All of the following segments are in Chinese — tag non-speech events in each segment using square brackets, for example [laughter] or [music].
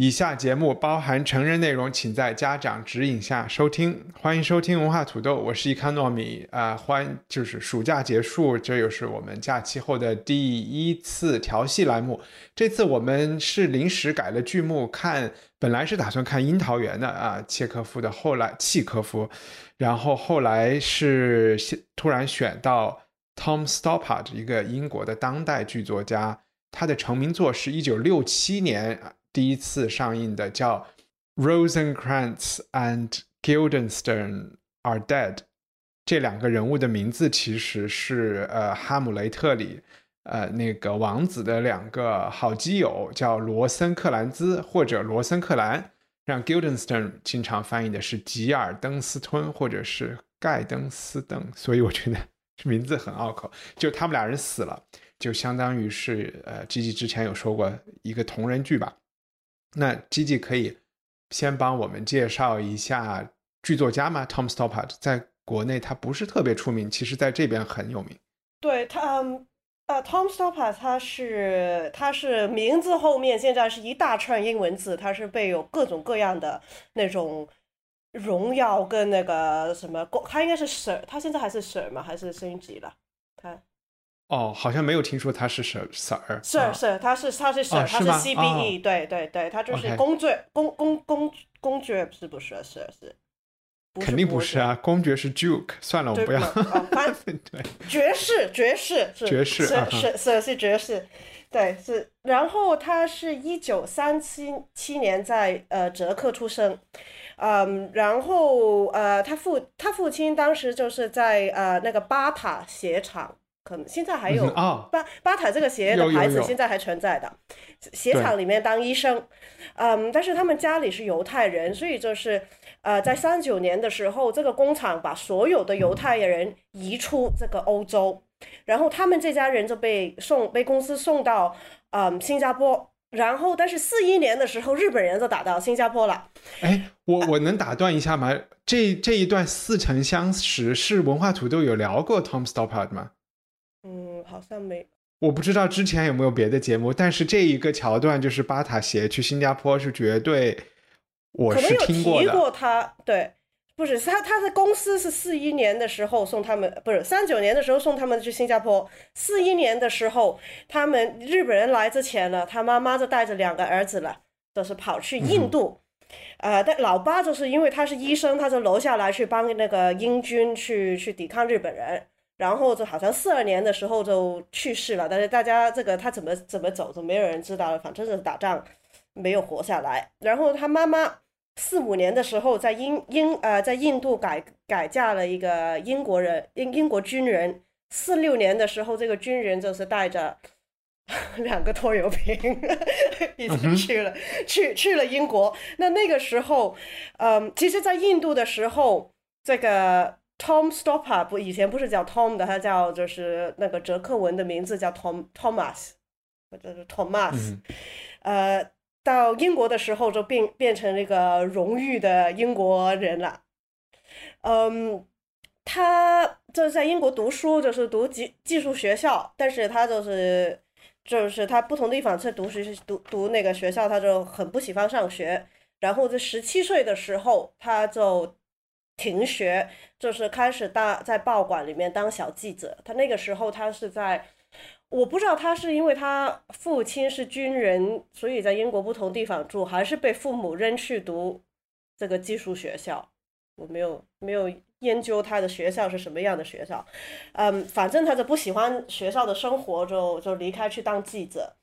以下节目包含成人内容，请在家长指引下收听。欢迎收听文化土豆，我是一康糯米啊、欢就是暑假结束，这又是我们假期后的第一次调戏栏目。这次我们是临时改了剧目，看本来是打算看《樱桃园》的啊，契科夫的，后来契科夫，然后后来是突然选到 Tom Stoppard，一个英国的当代剧作家，他的成名作是一九六七年第一次上映的，叫《Rosencrantz and Guildenstern Are Dead》。这两个人物的名字其实是呃《哈姆雷特》里呃那个王子的两个好基友，叫罗森克兰兹或者罗森克兰，让 Guildenstern 经常翻译的是吉尔登斯吞或者是盖登斯登，所以我觉得这名字很拗口。就他们俩人死了，就相当于是呃，G G 之前有说过一个同人剧吧。那 G G 可以先帮我们介绍一下剧作家吗？Tom Stoppard 在国内他不是特别出名，其实在这边很有名。对他，呃，Tom Stoppard 他是他是名字后面现在是一大串英文字，他是被有各种各样的那种荣耀跟那个什么，他应该是 Sir，他现在还是 Sir 吗？还是升级了？他哦，好像没有听说他是 Sir Sir Sir Sir，他是他是 Sir，他是 CBE，对对对，他就是公爵公公公公爵是不是 Sir 是？肯定不是啊，公爵是 Duke，算了，我不要。[laughs] 对，爵士，爵士是爵士是是是是爵士，对是。然后他是一九三七七年在呃捷克出生，嗯，然后呃他父他父亲当时就是在呃那个巴塔鞋厂，可能现在还有嗯哦。巴巴塔这个鞋的牌子现在还存在的，鞋厂里面当医生，嗯，但是他们家里是犹太人，所以就是呃，在三九年的时候，这个工厂把所有的犹太人移出这个欧洲，然后他们这家人就被送被公司送到嗯新加坡，然后但是四一年的时候，日本人就打到新加坡了，哎，我我能打断一下吗？这这一段似曾相识，是文化土豆有聊过 Tom Stoppard 吗？嗯，好像没我不知道之前有没有别的节目，但是这一个桥段就是巴塔鞋去新加坡是绝对，我是可能有提听过的。过他，对，不是他他的公司是四一年的时候送他们，不是三九年的时候送他们去新加坡，四一年的时候他们日本人来之前呢，他妈妈就带着两个儿子了，就是跑去印度。呃，但老八就是因为他是医生，他就留下来去帮那个英军去去抵抗日本人，然后就好像四二年的时候就去世了，但是大家这个他怎么怎么走就没有人知道了，反正就是打仗没有活下来。然后他妈妈四五年的时候在英英呃在印度改改嫁了一个英国人英英国军人，四六年的时候这个军人就是带着。[laughs] 两个拖油瓶 [laughs] 已经去了，去去了英国。那那个时候，嗯，其实，在印度的时候，这个 Tom Stoppard 不以前不是叫 Tom 的，他叫就是那个捷克文的名字叫 Tom Thomas，或者是 Thomas，、嗯呃，到英国的时候就变变成那个荣誉的英国人了。嗯，他就是在英国读书，就是读技技术学校，但是他就是就是他不同地方在读学读读那个学校，他就很不喜欢上学。然后在十七岁的时候，他就停学，就是开始当在报馆里面当小记者。他那个时候他是在，我不知道他是因为他父亲是军人，所以在英国不同地方住，还是被父母扔去读这个技术学校。我没有没有研究他的学校是什么样的学校，嗯，反正他就不喜欢学校的生活，就就离开去当记者。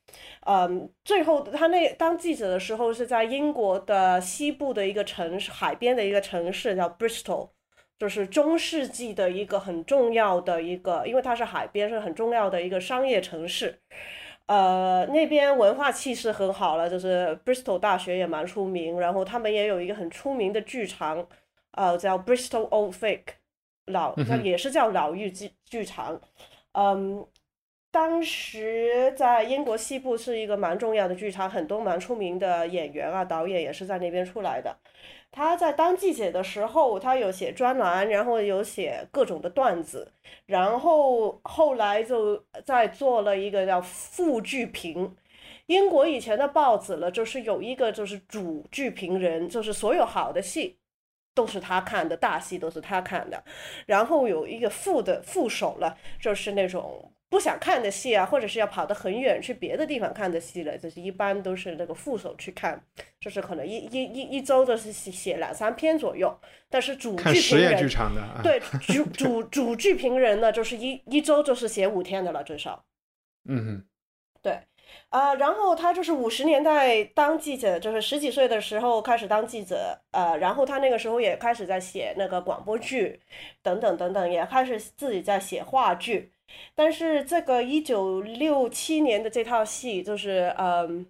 嗯，最后他那当记者的时候是在英国的西部的一个城市，海边的一个城市叫 Bristol，就是中世纪的一个很重要的一个，因为它是海边，是很重要的一个商业城市。呃，那边文化气势很好了，就是 Bristol 大学也蛮出名，然后他们也有一个很出名的剧场，呃，叫 Bristol Old Vic 老，那也是叫老妪剧剧场。嗯，当时在英国西部是一个蛮重要的剧场，很多蛮出名的演员啊、导演也是在那边出来的。他在当记者的时候，他有写专栏，然后有写各种的段子，然后后来就在做了一个叫副剧评。英国以前的报纸了，就是有一个就是主剧评人，就是所有好的戏都是他看的，大戏都是他看的，然后有一个副的副手了，就是那种。不想看的戏啊，或者是要跑得很远去别的地方看的戏了，就是一般都是那个副手去看，就是可能一一一一周都是写两三篇左右。但是主剧评人对 [laughs] 主主主剧评人呢，就是一一周就是写五天的了，最少。嗯哼，对，啊，然后他就是五十年代当记者，就是十几岁的时候开始当记者，呃，然后他那个时候也开始在写那个广播剧，等等等等，也开始自己在写话剧。但是这个一九六七年的这套戏，就是嗯，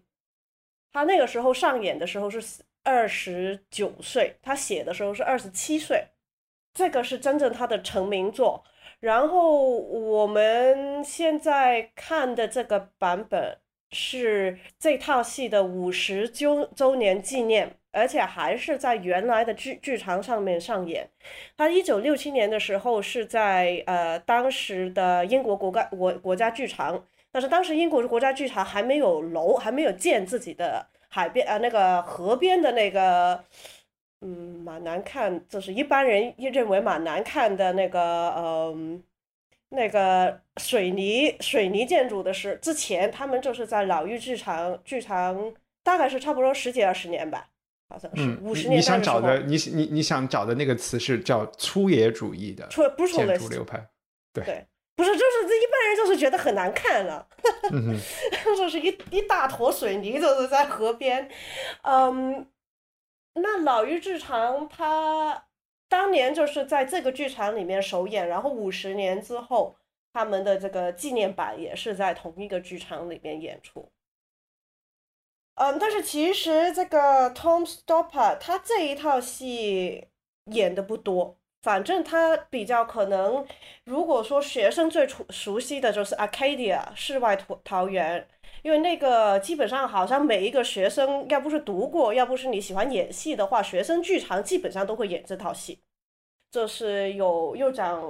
他那个时候上演的时候是二十九岁，他写的时候是二十七岁，这个是真正他的成名作。然后我们现在看的这个版本是这套戏的五十周周年纪念。而且还是在原来的剧剧场上面上演。他一九六七年的时候是在呃当时的英国国家国国家剧场，但是当时英国的国家剧场还没有楼，还没有建自己的海边呃那个河边的那个，嗯，蛮难看，就是一般人认为蛮难看的那个嗯那个水泥水泥建筑的是之前他们就是在老妪剧场剧场大概是差不多十几二十年吧。好像是五十年你想找的，你你你想找的那个词是叫粗野主义的出不是建筑流派，对，不是，就是这一般人就是觉得很难看了，[laughs] 就是一一大坨水泥就是在河边，嗯，那老于剧场他当年就是在这个剧场里面首演，然后五十年之后，他们的这个纪念版也是在同一个剧场里面演出。嗯，但是其实这个 Tom Stoppard 他这一套戏演的不多，反正他比较可能，如果说学生最熟熟悉的就是 Arcadia 世外桃桃源，因为那个基本上好像每一个学生，要不是读过，要不是你喜欢演戏的话，学生剧场基本上都会演这套戏，就是有又讲，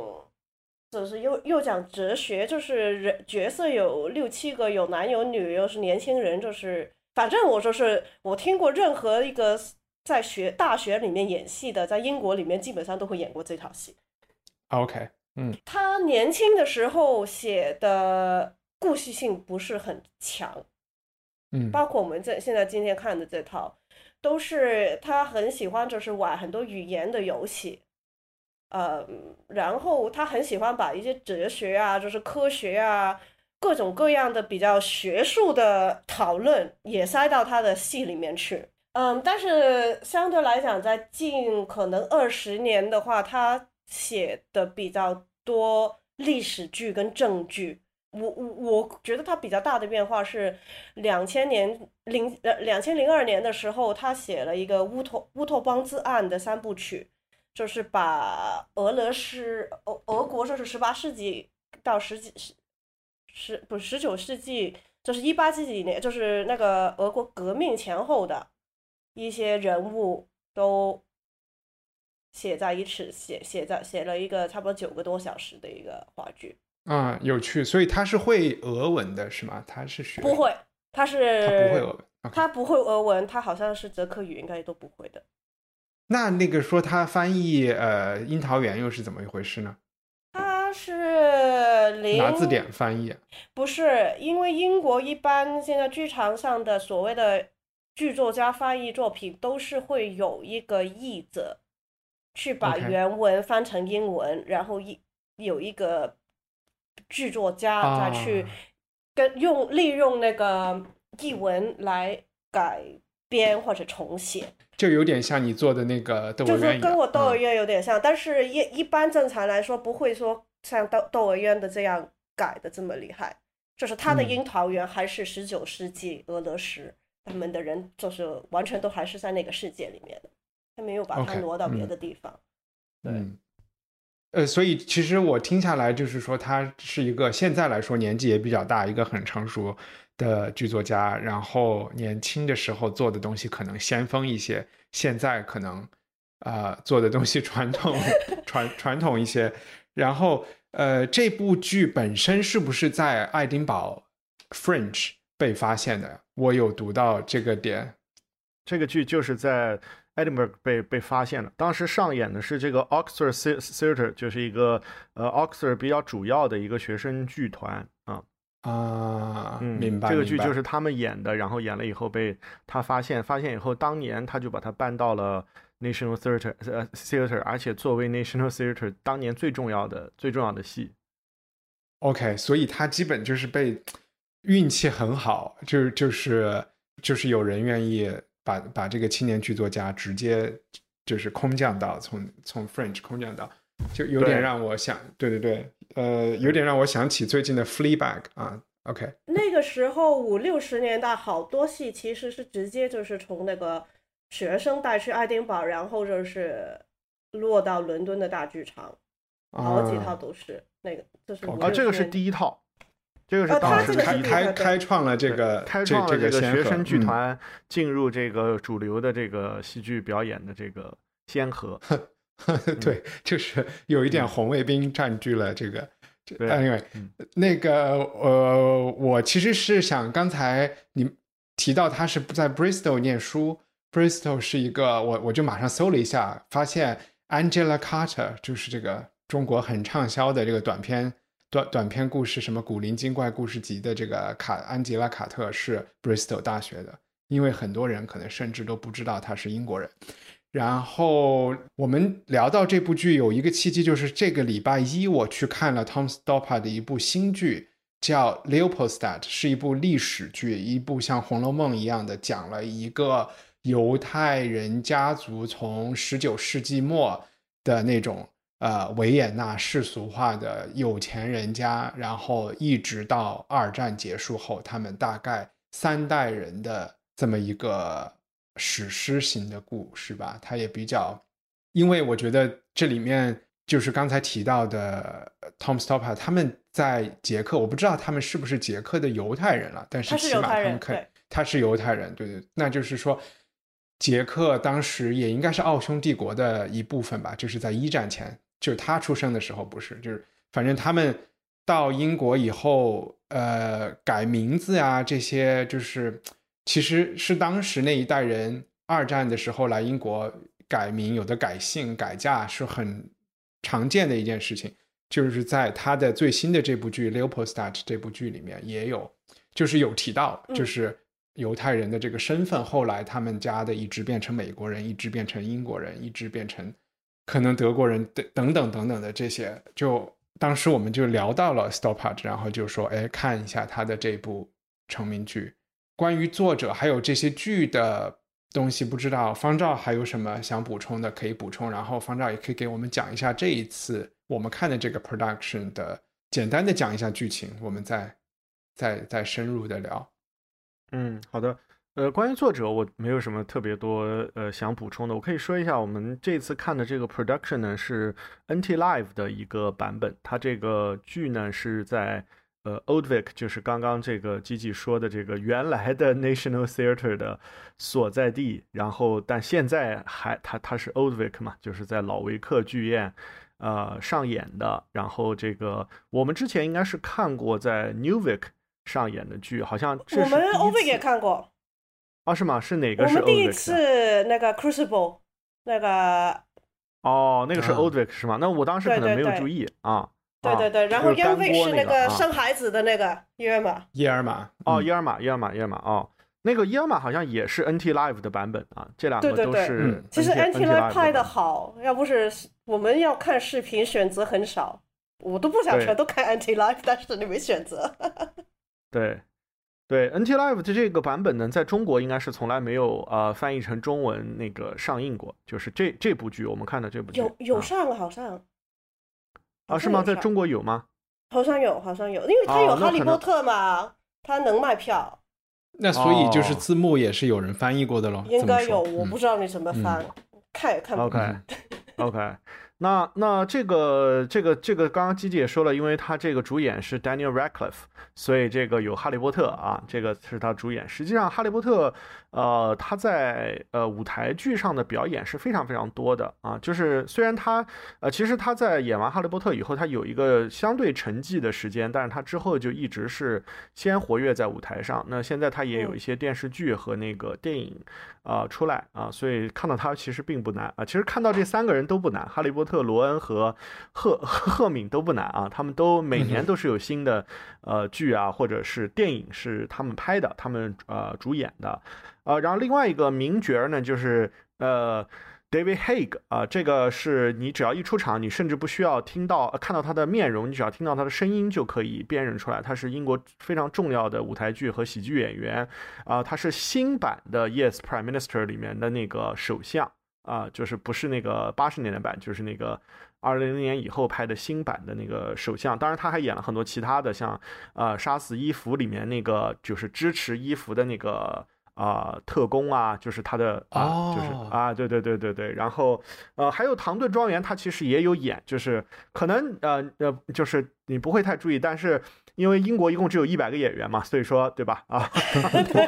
就是又又讲哲学，就是人角色有六七个，有男有女，又是年轻人，就是。反正我说是我听过任何一个在学大学里面演戏的，在英国里面基本上都会演过这套戏。OK，嗯，他年轻的时候写的故事性不是很强，嗯，包括我们这现在今天看的这套，都是他很喜欢就是玩很多语言的游戏，呃，然后他很喜欢把一些哲学啊，就是科学啊。各种各样的比较学术的讨论也塞到他的戏里面去，嗯，但是相对来讲，在近可能二十年的话，他写的比较多历史剧跟正剧。我我我觉得他比较大的变化是两千年零呃两千零二年的时候，他写了一个乌托乌托邦之案的三部曲，就是把俄罗斯俄俄国就是十八世纪到十几十。十不十九世纪，就是一八几几年，就是那个俄国革命前后的一些人物都写在一起，写写在写了一个差不多九个多小时的一个话剧。啊，有趣，所以他是会俄文的是吗？他是学不会，他是他不会俄文，他不会俄文，他好像是捷克语，应该都不会的。那那个说他翻译呃《樱桃园》又是怎么一回事呢？是拿字典翻译？不是，因为英国一般现在剧场上的所谓的剧作家翻译作品，都是会有一个译者去把原文翻成英文，然后一有一个剧作家再去跟用利用那个译文来改编或者重写。就有点像你做的那个《就是跟我《窦娥冤》有点像，但是一一般正常来说不会说。像窦窦娥冤的这样改的这么厉害，就是他的嗯。樱桃园还是十九世纪俄罗斯他们的人，就是完全都还是在那个世界里面的，他没有把它挪到别嗯。的地方。对。嗯，呃，所以其实我听下来就是说，他是一个现在来说年纪也比较大，一个很成熟的剧作家，然后年轻的时候做的东西可能先锋一些，现在可能啊、呃做的东西传统 [laughs] 传传统一些，然后呃，这部剧本身是不是在爱丁堡 Fringe 被发现的？我有读到这个点，这个剧就是在 Edinburgh 被被发现了，当时上演的是这个 Oxford The- Theatre，就是一个呃 Oxford 比较主要的一个学生剧团啊。啊，嗯，明白。这个剧就是他们演的，然后演了以后被他发现，发现以后当年他就把它搬到了 National Theatre 呃 Theatre，而且作为 National Theatre 当年最重要的最重要的戏。OK，所以他基本就是被运气很好，就就是就是有人愿意把把这个青年剧作家直接就是空降到从从 French 空降到，就有点让我想，对对对，呃，有点让我想起最近的 Fleabag 啊。OK，那个时候五六十年代，好多戏其实是直接就是从那个学生带去爱丁堡，然后就是落到伦敦的大剧场，好几套啊，都是那个，就是哦啊，这个是。第一套，这个是哦当时开。开开创了这个开创了这个学生剧团进入这个主流的这个戏剧表演的这个先河。[laughs] 对，就是有一点红卫兵占据了这个。这对 anyway，、嗯那个呃，我其实是想，刚才你提到他是在 Bristol 念书，Bristol 是一个，我我就马上搜了一下，发现 Angela Carter 就是这个中国很畅销的这个短篇短短篇故事，什么古灵精怪故事集的这个卡安吉拉卡特是 Bristol 大学的，因为很多人可能甚至都不知道他是英国人。然后我们聊到这部剧，有一个契机，就是这个礼拜一我去看了 Tom Stoppard 的一部新剧，叫《Leopoldstadt》，是一部历史剧，一部像《红楼梦》一样的，讲了一个犹太人家族从十九世纪末的那种呃维也纳世俗化的有钱人家，然后一直到二战结束后，他们大概三代人的这么一个史诗型的故事吧。它也比较，因为我觉得这里面就是刚才提到的呃 Tom Stoppard，他们在捷克，我不知道他们是不是捷克的犹太人了，但是起码他们可以他是犹太人，对对，那就是说，捷克当时也应该是奥匈帝国的一部分吧，就是在一战前，就是他出生的时候不是，就是反正他们到英国以后，呃，改名字啊这些，就是其实是当时那一代人二战的时候来英国改名，有的改姓改嫁是很常见的一件事情。就是在他的最新的这部剧《Leopoldstadt》这部剧里面也有，就是有提到，嗯就是犹太人的这个身份，后来他们家的一直变成美国人，一直变成英国人，一直变成可能德国人等等等等等的这些，就当时我们就聊到了 Stoppard，然后就说，哎，看一下他的这部成名剧。关于作者还有这些剧的东西，不知道方照还有什么想补充的可以补充，然后方照也可以给我们讲一下这一次我们看的这个 production 的简单的讲一下剧情，我们再再再深入的聊。嗯，好的。呃，关于作者，我没有什么特别多呃想补充的。我可以说一下，我们这次看的这个 production 呢是 NT Live 的一个版本。它这个剧呢是在呃 Old Vic，就是刚刚这个吉吉说的这个原来的 National Theatre 的所在地。然后，但现在还它它是 Old Vic 嘛，就是在老维克剧院呃上演的。然后这个我们之前应该是看过在 New Vic 上演的剧，好像这我们 o v 次也看过，啊，是吗？是哪个是我们第一？次那个 Crucible 那个，哦，那个是啊 Old Vic 是吗？那我当时可能没有对对对注意啊。啊对对对，然后 Young Vic 是那啊个生孩子的那个约嘛，耶尔玛哦，嗯耶尔玛，耶尔玛，耶尔玛哦，那个耶尔玛好像也是 NT Live 的版本啊，这两个对对对都是嗯其实 NT Live 拍的的好，要不是我们要看视频，选择很少，我都不想对全都看 Anti Live，但是你没选择。对。对，NT Live 的这个版本呢，在中国应该是从来没有呃翻译成中文那个上映过，就是这这部剧我们看的这部剧有有啊上好像啊是吗？在中国国有吗？好像有，好像有，因为它有哈利波特嘛，它能卖票，那所以就是哦字幕也是有人翻译过的喽？应该有，我不知道你怎么翻，看也看不 OK OK，那那这个这个这个，刚刚基基也说了，因为他这个主演是 Daniel Radcliffe，所以这个有哈利波特啊，这个是他主演。实际上，哈利波特，呃，他在呃舞台剧上的表演是非常非常多的啊。就是虽然他呃，其实他在演完哈利波特以后，他有一个相对沉寂的时间，但是他之后就一直是先活跃在舞台上。那现在他也有一些电视剧和那个电影啊、出来啊，所以看到他其实并不难啊。其实看到这三个人都不难，哈利波特、罗恩和赫赫敏都不难啊。他们都每年都是有新的呃剧啊，或者是电影是他们拍的，他们呃主演的。呃，然后另外一个名角呢，就是呃。David Haig 啊、这个是你只要一出场，你甚至不需要听到、看到他的面容，你只要听到他的声音就可以辨认出来，他是英国非常重要的舞台剧和喜剧演员啊、他是新版的 Yes Prime Minister 里面的那个首相啊、就是不是那个八十年代版，就是那个二零零年以后拍的新版的那个首相。当然，他还演了很多其他的，像呃《杀死伊芙》里面那个就是支持伊芙的那个。啊、特工啊，就是他的啊，就是哦。啊，对对对对对，然后呃，还有唐顿庄园，他其实也有演，就是可能呃呃，就是你不会太注意，但是因为英国一共只有一百个演员嘛，所以说对吧？啊，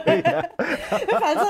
演 [laughs] 反正，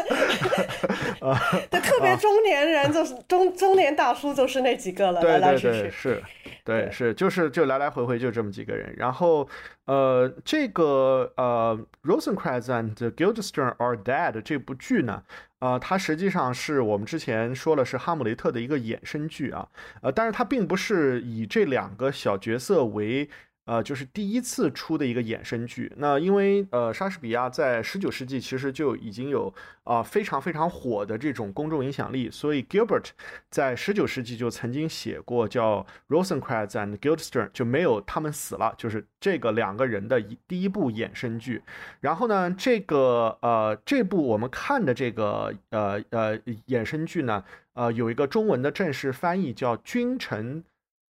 对，特别中年人就是中中年大叔就是那几个了，来对对对，来去去。是，对是，就是就来来回回就这么几个人。然后呃，这个呃《Rosencrantz and Guildenstern Are Dead》这部剧呢，呃，它实际上是我们之前说了是《哈姆雷特》的一个衍生剧啊，呃，但是它并不是以这两个小角色为。呃，就是第一次出的一个衍生剧。那因为呃，莎士比亚在十九世纪其实就已经有啊、非常非常火的这种公众影响力，所以 Gilbert 在十九世纪就曾经写过叫《Rosencrantz and Guildenstern》，就没有他们死了，就是这个两个人的一第一部衍生剧。然后呢，这个呃这部我们看的这个呃呃衍生剧呢，呃有一个中文的正式翻译叫《君臣》。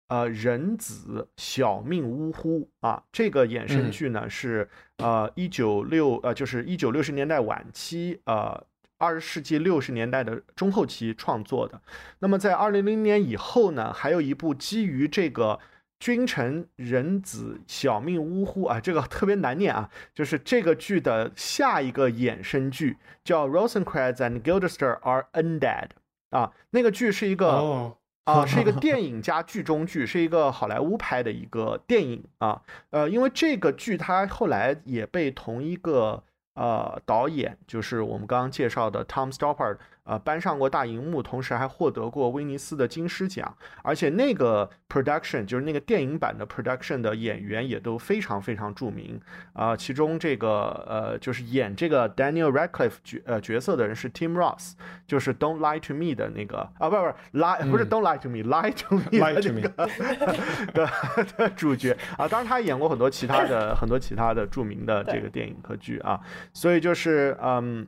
呃，人子小命呜呼啊！这个衍生嗯剧呢、是呃一九六呃就是一九六十年代晚期呃二十世纪六十年代的中后期创作的。那么在二零零年以后呢，还有一部基于这个君臣人子小命呜呼啊，这个特别难念啊，就是这个剧的下一个衍生剧叫《Rosencrantz and Guildenstern Are Undead》啊，那个剧是一个。哦，[laughs] 啊，是一个电影加剧中剧，是一个好莱坞拍的一个电影啊。呃，因为这个剧它后来也被同一个呃导演，就是我们刚刚介绍的 Tom Stoppard，呃，搬上过大荧幕，同时还获得过威尼斯的金狮奖。而且那个 production 就是那个电影版的 production 的演员也都非常非常著名啊、其中这个呃就是演这个 Daniel Radcliffe 角呃角色的人是 Tim Ross，就是 Don't Lie to Me 的那个啊，不不是 lie 不是 Don't Lie to Me，Lie to Me 的 Lie 那 to me 个 [laughs] 的的主角啊，当然他演过很多其他的很多其他的著名的这个电影和剧啊，所以就是嗯。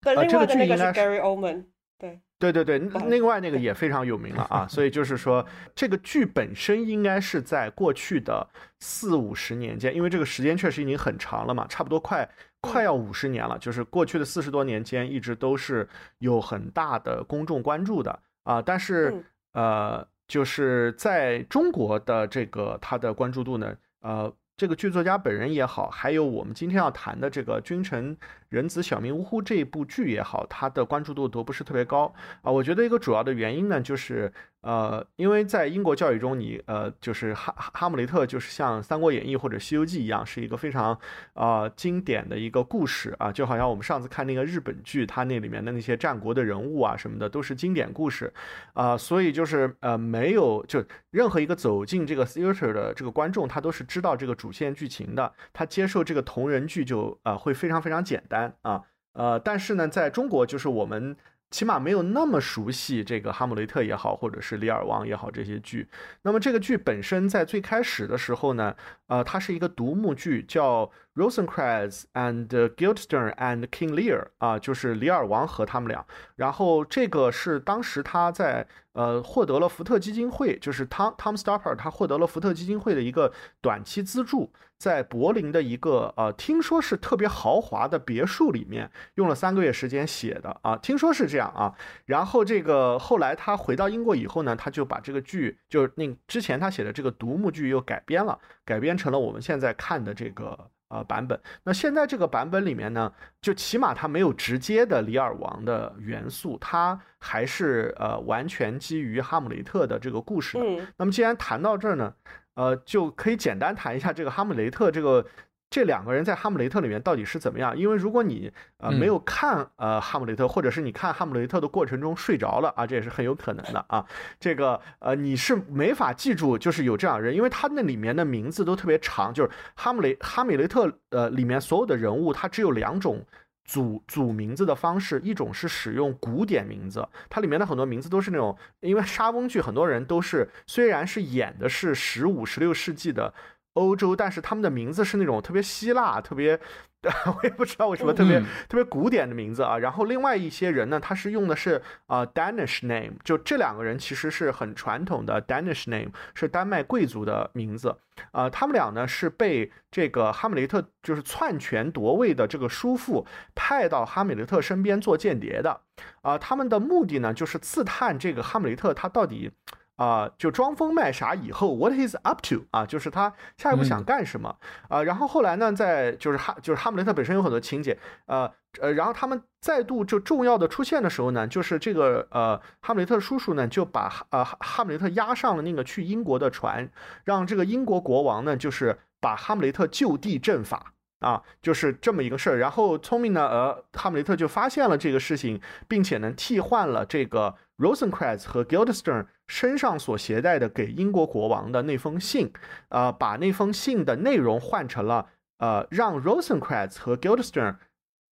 对，另啊这个外的那个是剧应该是 Gary Oldman，对，对对对，另外那个也非常有名了啊，所以就是说，这个剧本身应该是在过去的四五十年间，因为这个时间确实已经很长了嘛，差不多快快要五十年了，就是过去的四十多年间，一直都是有很大的公众关注的。啊，但是嗯。呃，就是在中国的这个它的关注度呢，呃。这个剧作家本人也好，还有我们今天要谈的这个《君臣人子小命呜呼》这一部剧也好，它的关注度都不是特别高啊。我觉得一个主要的原因呢，就是呃，因为在英国教育中你，呃，就是哈哈姆雷特就是像《三国演义》或者《西游记》一样，是一个非常呃经典的一个故事啊，就好像我们上次看那个日本剧，它那里面的那些战国的人物啊什么的，都是经典故事啊、所以就是呃没有就任何一个走进这个 theater 的这个观众，他都是知道这个主线剧情的，他接受这个同人剧就呃会非常非常简单啊。呃，但是呢，在中国，就是我们起码没有那么熟悉这个《哈姆雷特》也好，或者是《李尔王》也好这些剧。那么这个剧本身在最开始的时候呢，呃，它是一个独幕剧，叫《Rosencrantz and Guildenstern and King Lear 啊，就是李尔王和他们俩。然后这个是当时他在呃获得了福特基金会，就是 Tom Tom Stoppard 他获得了福特基金会的一个短期资助，在柏林的一个呃听说是特别豪华的别墅里面用了三个月时间写的啊，听说是这样啊。然后这个后来他回到英国以后呢，他就把这个剧就是那之前他写的这个独幕剧又改编了，改编成了我们现在看的这个。呃，版本。那现在这个版本里面呢，就起码它没有直接的李尔王的元素，它还是呃完全基于哈姆雷特的这个故事的。那么既然谈到这儿呢，呃，就可以简单谈一下这个哈姆雷特这个。这两个人在《哈姆雷特》里面到底是怎么样？因为如果你呃没有看呃《哈姆雷特》，或者是你看《哈姆雷特》的过程中睡着了啊，这也是很有可能的啊。这个呃你是没法记住，就是有这样人，因为他那里面的名字都特别长。就是《哈姆雷哈姆雷特》呃里面所有的人物，他只有两种组组名字的方式，一种是使用古典名字，它里面的很多名字都是那种，因为莎翁剧很多人都是虽然是演的是十五十六世纪的。欧洲，但是他们的名字是那种特别希腊、特别，[laughs] 我也不知道为什么特别特别古典的名字啊。然后另外一些人呢，他是用的是呃 Danish name，就这两个人其实是很传统的 Danish name，是丹麦贵族的名字呃。他们俩呢是被这个哈姆雷特就是篡权夺位的这个叔父派到哈姆雷特身边做间谍的啊。他们的目的呢就是刺探这个哈姆雷特他到底。啊，就装疯卖傻以后，what he's up to 啊，就是他下一步想干什么啊？然后后来呢，在就是哈，就是哈姆雷特本身有很多情节，呃呃，然后他们再度就重要的出现的时候呢，就是这个呃哈姆雷特叔叔呢就把呃哈姆雷特押上了那个去英国的船，让这个英国国王呢就是把哈姆雷特就地正法啊，就是这么一个事儿。然后聪明呢，呃，哈姆雷特就发现了这个事情，并且呢替换了这个。Rosencrantz 和 Guildenstern 身上所携带的给英国国王的那封信，呃，把那封信的内容换成了，呃，让 Rosencrantz 和 Guildenstern，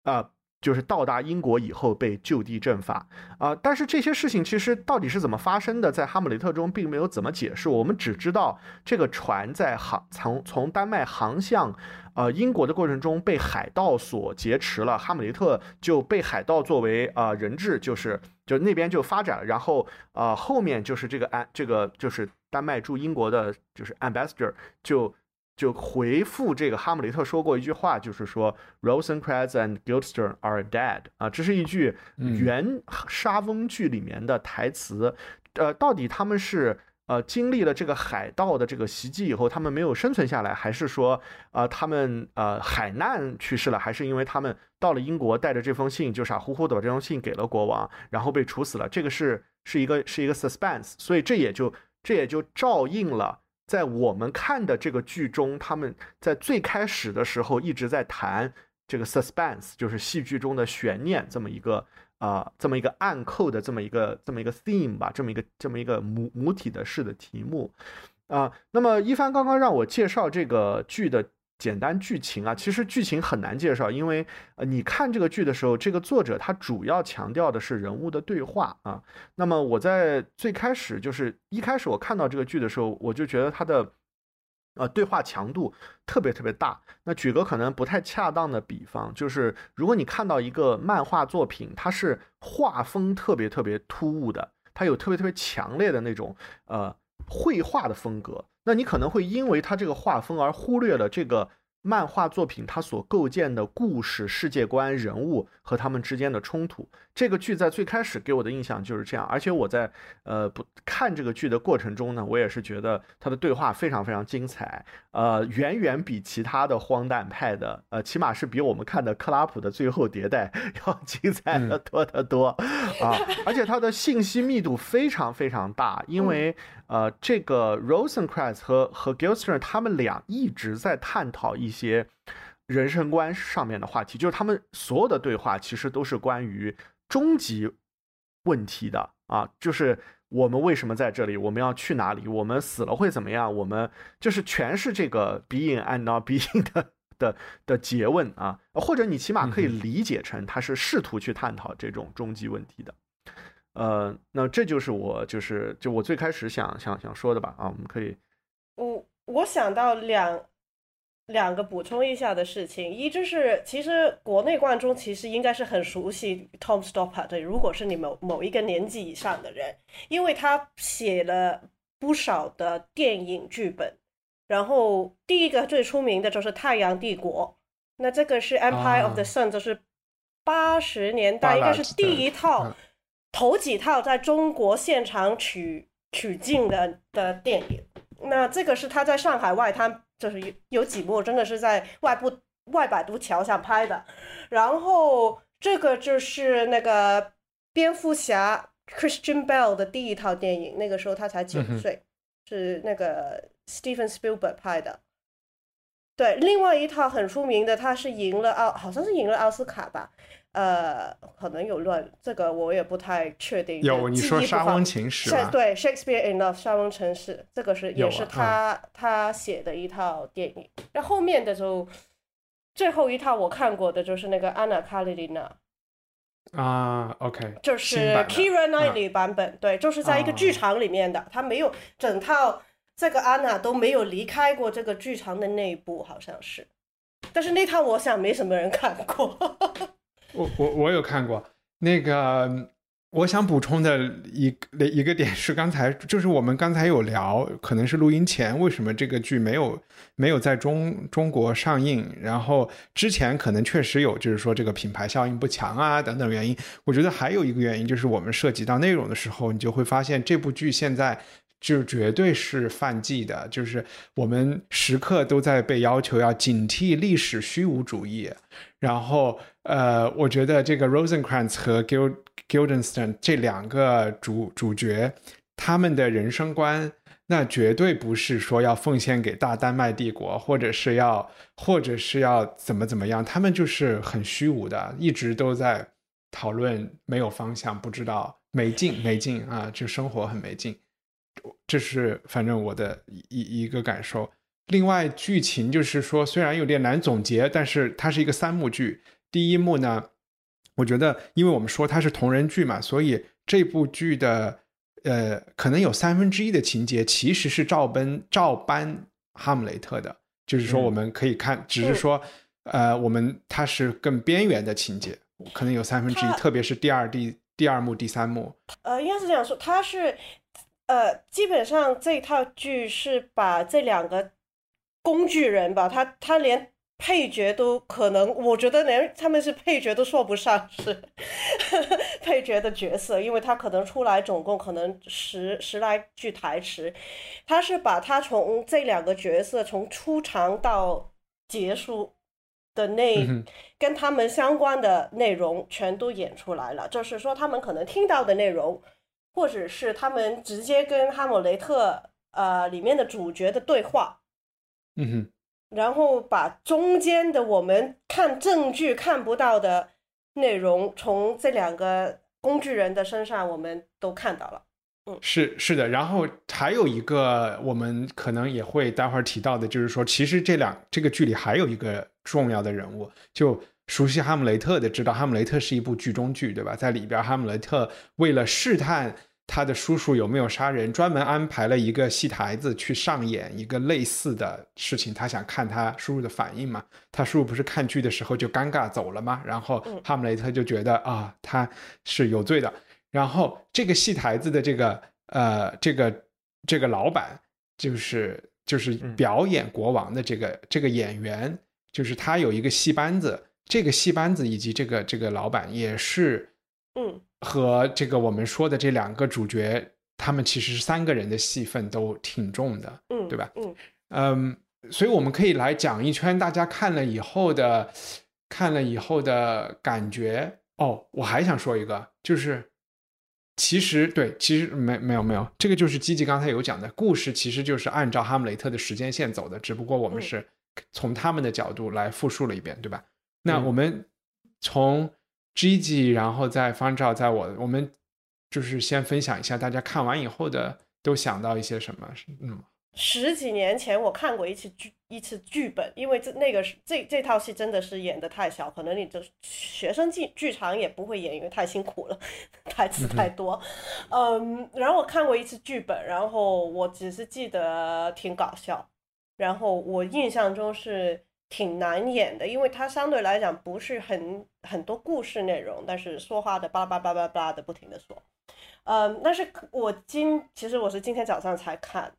呃，就是到达英国以后被就地正法，啊，但是这些事情其实到底是怎么发生的，在《哈姆雷特》中并没有怎么解释，我们只知道这个船在航从从丹麦航向。呃，英国的过程中被海盗所劫持了，哈姆雷特就被海盗作为啊人质，就是就那边就发展了，然后呃后面就是这个安这个就是丹麦驻英国的就是 ambassador 就就回复这个哈姆雷特说过一句话，就是说 Rosencrantz and Guildenstern are dead 啊，这是一句原莎翁剧里面的台词，呃，到底他们是？呃，经历了这个海盗的这个袭击以后，他们没有生存下来，还是说，呃，他们呃海难去世了，还是因为他们到了英国，带着这封信就傻乎乎的把这封信给了国王，然后被处死了？这个是是一个是一个 suspense，所以这也就这也就照应了在我们看的这个剧中，他们在最开始的时候一直在谈这个 suspense，就是戏剧中的悬念这么一个。啊，这么一个暗扣的这么一个这么一个 theme 吧，这么一个这么一个母母体的式的题目，啊，那么一帆刚刚让我介绍这个剧的简单剧情啊，其实剧情很难介绍，因为呃，你看这个剧的时候，这个作者他主要强调的是人物的对话啊，那么我在最开始就是一开始我看到这个剧的时候，我就觉得他的。呃，对话强度特别特别大。那举个可能不太恰当的比方，就是如果你看到一个漫画作品，它是画风特别特别突兀的，它有特别特别强烈的那种呃绘画的风格，那你可能会因为它这个画风而忽略了这个。漫画作品它所构建的故事世界观、人物和他们之间的冲突，这个剧在最开始给我的印象就是这样。而且我在呃不看这个剧的过程中呢，我也是觉得他的对话非常非常精彩，呃，远远比其他的荒诞派的，呃，起码是比我们看的克拉普的最后迭代 [laughs] 要精彩的多得多啊！而且它的信息密度非常非常大，因为呃，这个 Rosencrantz 和和 g i l s t e r 他们俩一直在探讨。一些人生观上面的话题，就是他们所有的对话其实都是关于终极问题的啊，就是我们为什么在这里，我们要去哪里，我们死了会怎么样，我们就是全是这个 being and not being 的的的诘问啊，或者你起码可以理解成他是试图去探讨这种终极问题的，呃，那这就是我就是就我最开始想想想说的吧啊，我们可以，我我想到两。两个补充一下的事情，一就是其实国内观众其实应该是很熟悉 Tom Stoppard 的，如果是你某某一个年纪以上的人，因为他写了不少的电影剧本，然后第一个最出名的就是《太阳帝国》，那这个是 Empire of the Sun，就是八十年代应该是第一套、头几套在中国现场取取景的的电影。那这个是他在上海外滩，就是有有几幕真的是在外部外摆渡桥上拍的。然后这个就是那个蝙蝠侠 Christian Bale 的第一套电影，那个时候他才九岁，是那个 Steven Spielberg 拍的。对，另外一套很出名的，他是赢了奥，好像是赢了奥斯卡吧。呃，可能有乱，这个我也不太确定。有你说《沙翁情史》对，《Shakespeare in Love》沙翁情史，这个是也是他他写的一套电影。那后面的就最后一套我看过的就是那个《安娜卡列尼娜》啊，OK，就是 Kira Knightley 版本，对，就是在一个剧场里面的，他没有整套这个安娜都没有离开过这个剧场的内部，好像是。但是那套我想没什么人看过。我我我有看过那个，我想补充的一一个点是，刚才就是我们刚才有聊，可能是录音前为什么这个剧没有没有在中中国上映，然后之前可能确实有，就是说这个品牌效应不强啊等等原因。我觉得还有一个原因就是我们涉及到内容的时候，你就会发现这部剧现在。就绝对是犯忌的，就是我们时刻都在被要求要警惕历史虚无主义。然后，呃，我觉得这个 Rosencrantz 和 Gil Gildenstern 这两个主主角，他们的人生观，那绝对不是说要奉献给大丹麦帝国，或者是要，或者是要怎么怎么样，他们就是很虚无的，一直都在讨论没有方向，不知道没劲没劲啊，就生活很没劲。这是反正我的一一个感受。另外，剧情就是说，虽然有点难总结，但是它是一个三幕剧。第一幕呢，我觉得，因为我们说它是同人剧嘛，所以这部剧的呃，可能有三分之一的情节其实是照搬照搬哈姆雷特的，就是说我们可以看，只是说呃，我们它是更边缘的情节，可能有三分之一，特别是第二第第二幕、第三幕。呃，应该是这样说，它是。呃，基本上这套剧是把这两个工具人吧，他他连配角都可能，我觉得连他们是配角都说不上是 [laughs] 配角的角色，因为他可能出来总共可能十十来句台词，他是把他从这两个角色从出场到结束的内跟他们相关的内容全都演出来了，就是说他们可能听到的内容。或者是他们直接跟哈姆雷特呃里面的主角的对话，嗯哼，然后把中间的我们看证据看不到的内容，从这两个工具人的身上我们都看到了。嗯，是是的，然后还有一个我们可能也会待会儿提到的，就是说其实这两这个剧里还有一个重要的人物，就。熟悉《哈姆雷特》的知道，《哈姆雷特》是一部剧中剧，对吧？在里边，哈姆雷特为了试探他的叔叔有没有杀人，专门安排了一个戏台子去上演一个类似的事情。他想看他叔叔的反应嘛？他叔叔不是看剧的时候就尴尬走了吗？然后哈姆雷特就觉得啊，他是有罪的。然后这个戏台子的这个呃，这个这个老板，就是就是表演国王的这个这个演员，就是他有一个戏班子。这个戏班子以及这个这个老板也是，嗯，和这个我们说的这两个主角，他们其实是三个人的戏份都挺重的，嗯，对吧？嗯嗯，所以我们可以来讲一圈，大家看了以后的，看了以后的感觉。哦，我还想说一个，就是其实对，其实没没有没有，这个就是积极刚才有讲的故事，其实就是按照哈姆雷特的时间线走的，只不过我们是从他们的角度来复述了一遍，对吧？那我们从 Gigi，然后再方照，在我，我们就是先分享一下大家看完以后的都想到一些什么。嗯，十几年前我看过一次剧，一次剧本，因为这那个是这这套戏真的是演的太小，可能你这学生剧剧场也不会演，因为太辛苦了，[laughs] 台词太多。嗯，然后我看过一次剧本，然后我只是记得挺搞笑。然后我印象中是挺难演的，因为它相对来讲不是很很多故事内容，但是说话的巴拉巴拉巴拉巴拉的不停的说。嗯，但是我今其实我是今天早上才看，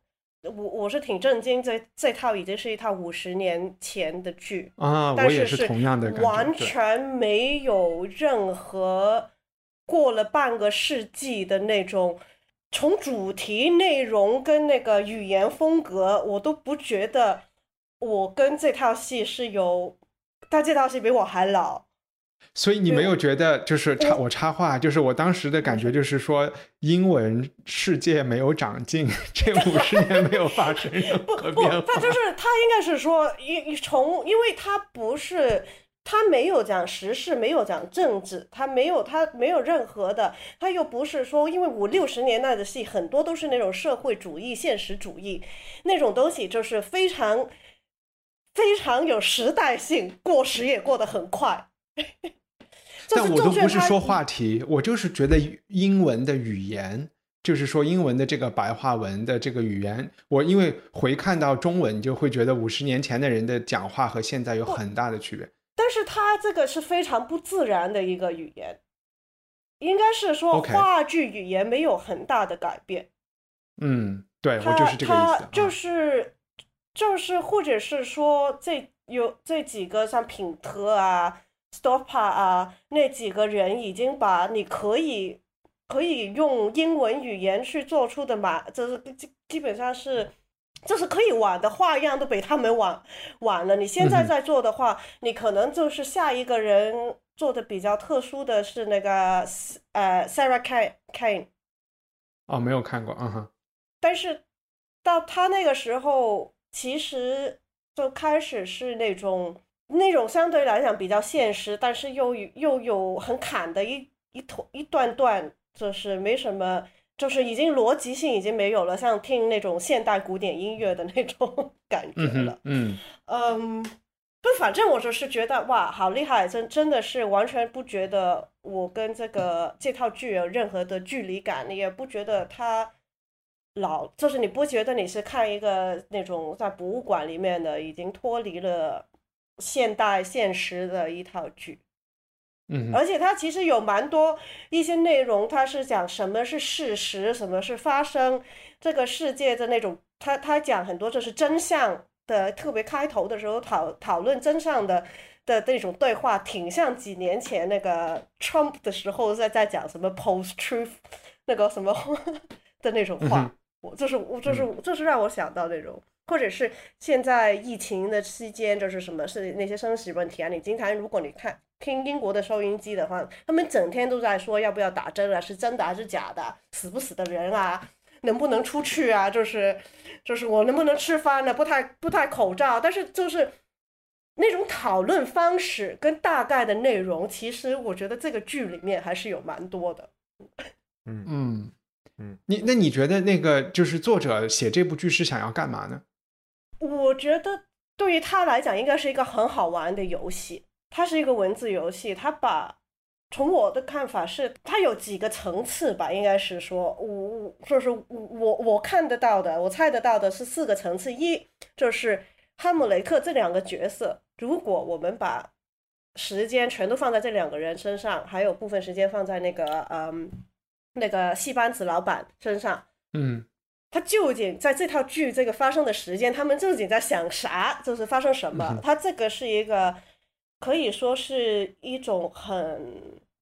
我我是挺震惊，这这套已经是一套五十年前的剧啊，我但也是同样的完全没有任何过了半个世纪的那种，从主题内容跟那个语言风格，我都不觉得我跟这套戏是有，但这套戏比我还老。所以你没有觉得就是插我我插话，就是我当时的感觉就是说，英文世界没有长进，[laughs] 这五十年没有发生任何不变，化。他就是他应该是说，一从因为他不是他没有讲时事，没有讲政治，他没有他没有任何的，他又不是说，因为五六十年代的戏很多都是那种社会主义、现实主义那种东西，就是非常非常有时代性，过时也过得很快。[laughs] 就但我都不是说话题，我就是觉得英文的语言，就是说英文的这个白话文的这个语言，我因为回看到中文，就会觉得五十年前的人的讲话和现在有很大的区别。但是它这个是非常不自然的一个语言，应该是说话剧语言没有很大的改变。嗯，对我就是这个意思就是就是或者是说这有这几个像品特啊、Stopa 啊那几个人已经把你可以可以用英文语言去做出的嘛，就是基基本上是。就是可以玩的花样都被他们玩玩了。你现在在做的话，你可能就是下一个人做的比较特殊的是那个呃 Sarah Kane，哦，没有看过，嗯哼，但是到他那个时候，其实就开始是那种那种相对来讲比较现实，但是又又有很砍的一一坨一段段，就是没什么，就是已经逻辑性已经没有了，像听那种现代古典音乐的那种 [laughs] 感觉了嗯哼。，嗯嗯，不，反正我就是觉得哇，好厉害，真真的是完全不觉得我跟这个这套剧有任何的距离感，也不觉得它老，就是你不觉得你是看一个那种在博物馆里面的已经脱离了现代现实的一套剧。嗯，而且它其实有蛮多一些内容，它是讲什么是事实，什么是发生这个世界的那种，他他讲很多就是真相的，特别开头的时候讨讨论真相的的那种对话，挺像几年前那个 Trump 的时候在在讲什么 post truth 那个什么 [laughs] 的那种话我就是我就是就是让我想到那种。或者是现在疫情的期间，就是什么是那些生死问题啊？你经常如果你看听英国的收音机的话，他们整天都在说要不要打针啊，是真的还是假的，死不死的人啊，能不能出去啊，就是就是我能不能吃饭呢？不太不太口罩，但是就是那种讨论方式跟大概的内容，其实我觉得这个剧里面还是有蛮多的。[laughs] 嗯嗯嗯，你那你觉得那个就是作者写这部剧是想要干嘛呢？我觉得对于他来讲，应该是一个很好玩的游戏。它是一个文字游戏，它把从我的看法是，它有几个层次吧，应该是说，我我就是我我我看得到的，我猜得到的是四个层次。一就是哈姆雷特这两个角色，如果我们把时间全都放在这两个人身上，还有部分时间放在那个嗯那个戏班子老板身上，嗯他究竟在这套剧这个发生的时间，他们究竟在想啥？就是发生什么嗯？他这个是一个可以说是一种很，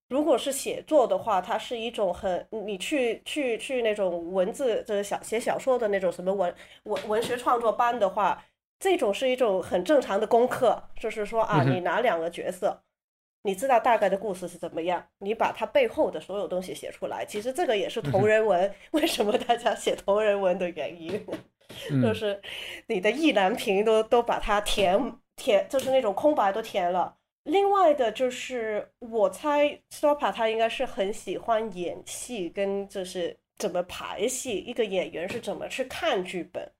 如果是写作的话，它是一种很你去去去那种文字就是小写小说的那种什么文文文学创作班的话，这种是一种很正常的功课，就是说啊，你拿两个角色。你知道大概的故事是怎么样，你把它背后的所有东西写出来。其实这个也是同人文，[laughs] 为什么大家写同人文的原因，就嗯是你的意难平都都把它填填，就是那种空白都填了。另外的就是，我猜 Stopa 他应该是很喜欢演戏，跟就是怎么排戏，一个演员是怎么去看剧本，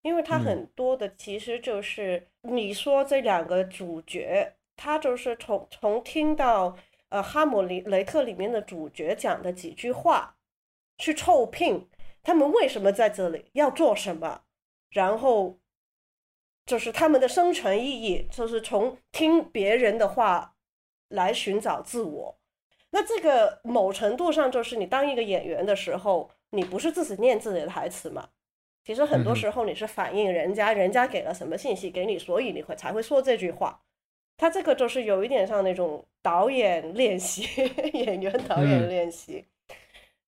因为他嗯很多的其实就是你说这两个主角，他就是从从听到呃哈姆雷雷克里面的主角讲的几句话，去凑聘他们为什么在这里要做什么，然后就是他们的生存意义，就是从听别人的话来寻找自我。那这个某程度上就是你当一个演员的时候，你不是自己念自己的台词嘛？其实很多时候你是反映人家，人家给了什么信息给你，所以你会才会说这句话。他这个就是有一点像那种导演练习，[laughs] 演员导演练习。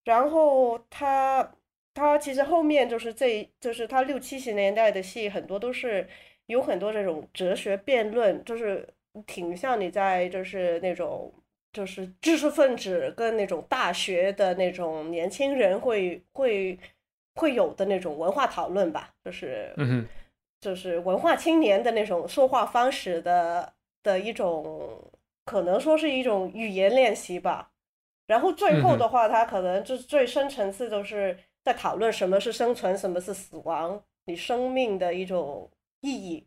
然后他他其实后面就是这就是他六七十年代的戏，很多都是有很多这种哲学辩论，就是挺像你在就是那种就是知识分子跟那种大学的那种年轻人会会。会有的那种文化讨论吧，就是，嗯就是文化青年的那种说话方式的的一种，可能说是一种语言练习吧。然后最后的话，他可能就是最深层次都是在讨论什么是生存，什么是死亡，你生命的一种意义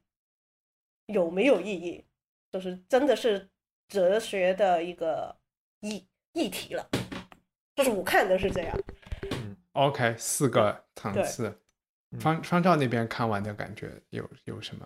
有没有意义，就是真的是哲学的一个议议题了。就是我看的是这样。嗯 OK，四个层次。方方照那边看完的感觉有有什么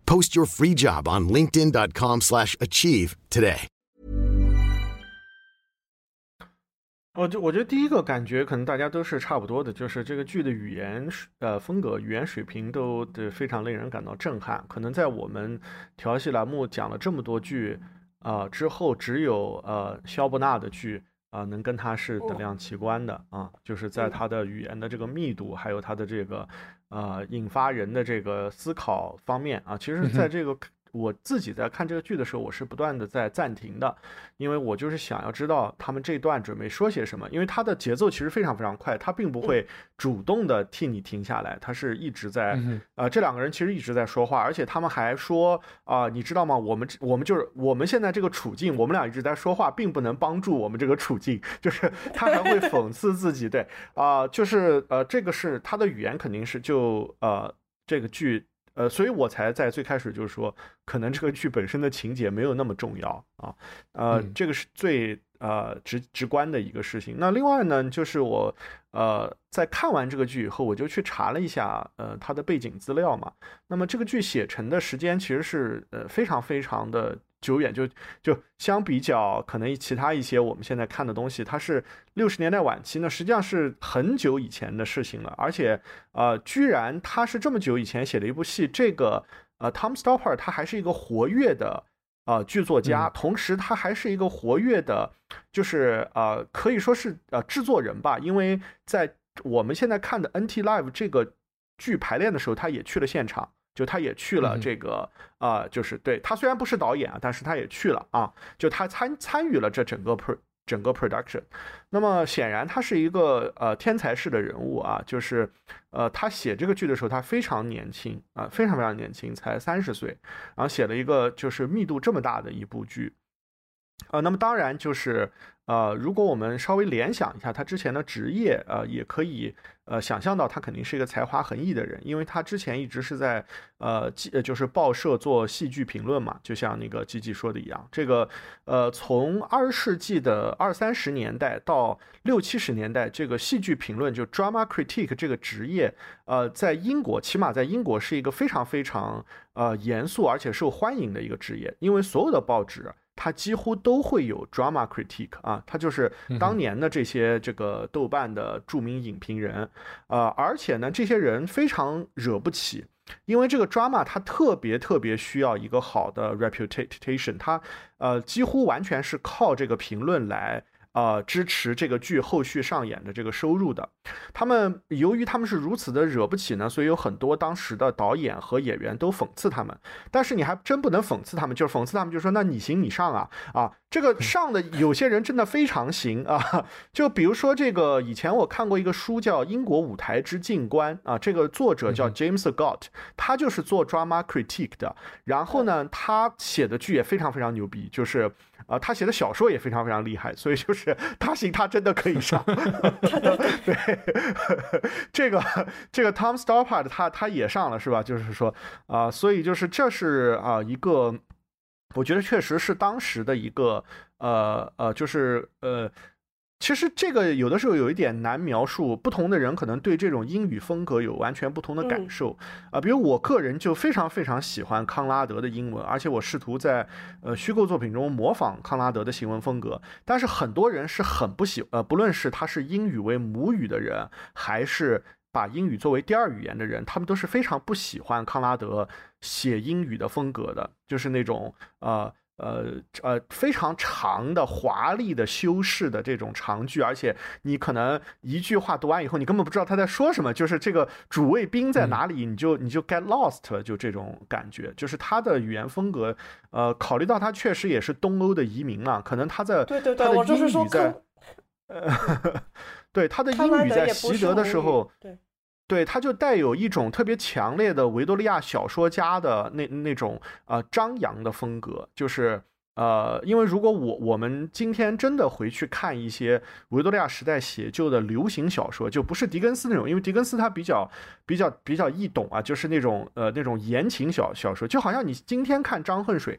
Post your free job on linkedin.com/achieve today. 我就我觉得第一个感觉可能大家都是差不多的，就是这个剧的语言呃风格、语言水平都非常令人感到震撼。可能在我们调戏栏目讲了这么多剧啊、之后，只有呃肖伯纳的剧。啊，能跟它是等量齐观的啊，就是在它的语言的这个密度，还有它的这个，呃，引发人的这个思考方面啊，其实在这个。我自己在看这个剧的时候，我是不断的在暂停的，因为我就是想要知道他们这段准备说些什么。因为它的节奏其实非常非常快，它并不会主动的替你停下来，它是一直在，呃，这两个人其实一直在说话，而且他们还说啊，你知道吗？我们我们就是我们现在这个处境，我们俩一直在说话，并不能帮助我们这个处境，[laughs] 就是他还会讽刺自己，对啊，就是呃，这个是他的语言肯定是就呃这个剧。呃，所以我才在最开始就是说，可能这个剧本身的情节没有那么重要啊，呃，这个是最呃直直观的一个事情。那另外呢，就是我呃在看完这个剧以后，我就去查了一下呃它的背景资料嘛。那么这个剧写成的时间其实是呃非常非常的。久远就就相比较可能其他一些我们现在看的东西，它是六十年代晚期呢，实际上是很久以前的事情了。而且呃，居然他是这么久以前写的一部戏，这个呃，Tom Stoppard 他还是一个活跃的呃剧作家，同时他还是一个活跃的，就是呃可以说是呃制作人吧，因为在我们现在看的 NT Live 这个剧排练的时候，他也去了现场。就他也去了这个啊，就是对他虽然不是导演啊，但是他也去了啊，就他参参与了这整个 pro 整个 production。那么显然他是一个呃天才式的人物啊，就是呃他写这个剧的时候他非常年轻啊，非常非常年轻，才三十岁，然后写了一个就是密度这么大的一部剧。呃，那么当然就是，呃，如果我们稍微联想一下他之前的职业，呃，也可以，呃，想象到他肯定是一个才华横溢的人，因为他之前一直是在，呃，就是报社做戏剧评论嘛，就像那个吉吉说的一样，这个，呃，从二十世纪的二三十年代到六七十年代，这个戏剧评论就 drama critic 这个职业，呃，在英国，起码在英国是一个非常非常，呃，严肃而且受欢迎的一个职业，因为所有的报纸。他几乎都会有 drama critique 啊，他就是当年的这些这个豆瓣的著名影评人，呃，而且呢，这些人非常惹不起，因为这个 drama 它特别特别需要一个好的 reputation，它呃几乎完全是靠这个评论来。呃，支持这个剧后续上演的这个收入的，他们由于他们是如此的惹不起呢，所以有很多当时的导演和演员都讽刺他们。但是你还真不能讽刺他们，就是讽刺他们，就说那你行你上啊啊，这个上的有些人真的非常行啊。[laughs] 就比如说这个，以前我看过一个书叫《英国舞台之静观》啊，这个作者叫 James Scott，他就是做 drama critique 的。然后呢，他写的剧也非常非常牛逼，就是。啊，他写的小说也非常非常厉害，所以就是他行，他真的可以上。[laughs] [laughs] 对，这个这个 Tom Stoppard 他他也上了是吧？就是说啊，所以就是这是啊一个，我觉得确实是当时的一个呃呃，就是呃。其实这个有的时候有一点难描述，不同的人可能对这种英语风格有完全不同的感受啊。比如我个人就非常非常喜欢康拉德的英文，而且我试图在呃虚构作品中模仿康拉德的行文风格。但是很多人是很不喜呃，不论是他是英语为母语的人，还是把英语作为第二语言的人，他们都是非常不喜欢康拉德写英语的风格的，就是那种呃。呃呃，非常长的、华丽的修饰的这种长句，而且你可能一句话读完以后，你根本不知道他在说什么，就是这个主谓宾在哪里，你就你就 get lost，就这种感觉。就是他的语言风格，呃，考虑到他确实也是东欧的移民嘛，可能他在对对对，他的英语在，呃，对他的英语在习得的时候，对。对，他就带有一种特别强烈的维多利亚小说家的那那种呃张扬的风格，就是呃，因为如果我我们今天真的回去看一些维多利亚时代写就的流行小说，就不是狄更斯那种，因为狄更斯他比较比较比较易懂啊，就是那种呃那种言情小小说，就好像你今天看张恨水，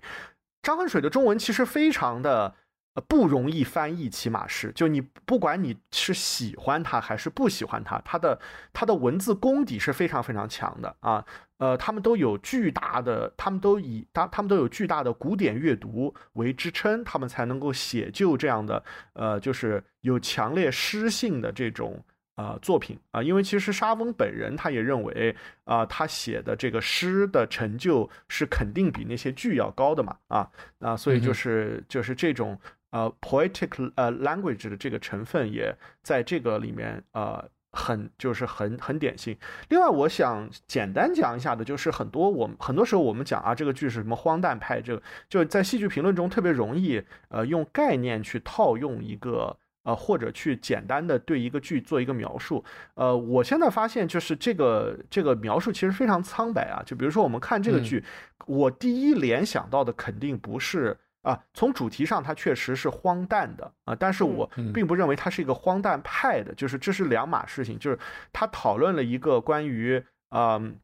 张恨水的中文其实非常的。呃，不容易翻译，起码是就你不管你是喜欢他还是不喜欢他，他的他的文字功底是非常非常强的啊。呃，他们都有巨大的，他们都以他他们都有巨大的古典阅读为支撑，他们才能够写就这样的呃，就是有强烈诗性的这种呃作品啊。因为其实沙翁本人他也认为啊，他写的这个诗的成就是肯定比那些剧要高的嘛啊啊，所以就是就是这种。呃，poetic 呃 language 的这个成分也在这个里面，呃，很就是很很典型。另外，我想简单讲一下的，就是很多我们很多时候我们讲啊，这个剧是什么荒诞派，这个就在戏剧评论中特别容易，呃，用概念去套用一个呃，或者去简单的对一个剧做一个描述。呃，我现在发现就是这个这个描述其实非常苍白啊。就比如说我们看这个剧，我第一联想到的肯定不是。啊，从主题上它确实是荒诞的啊，但是我并不认为它是一个荒诞派的，就是这是两码事情。就是他讨论了一个关于嗯，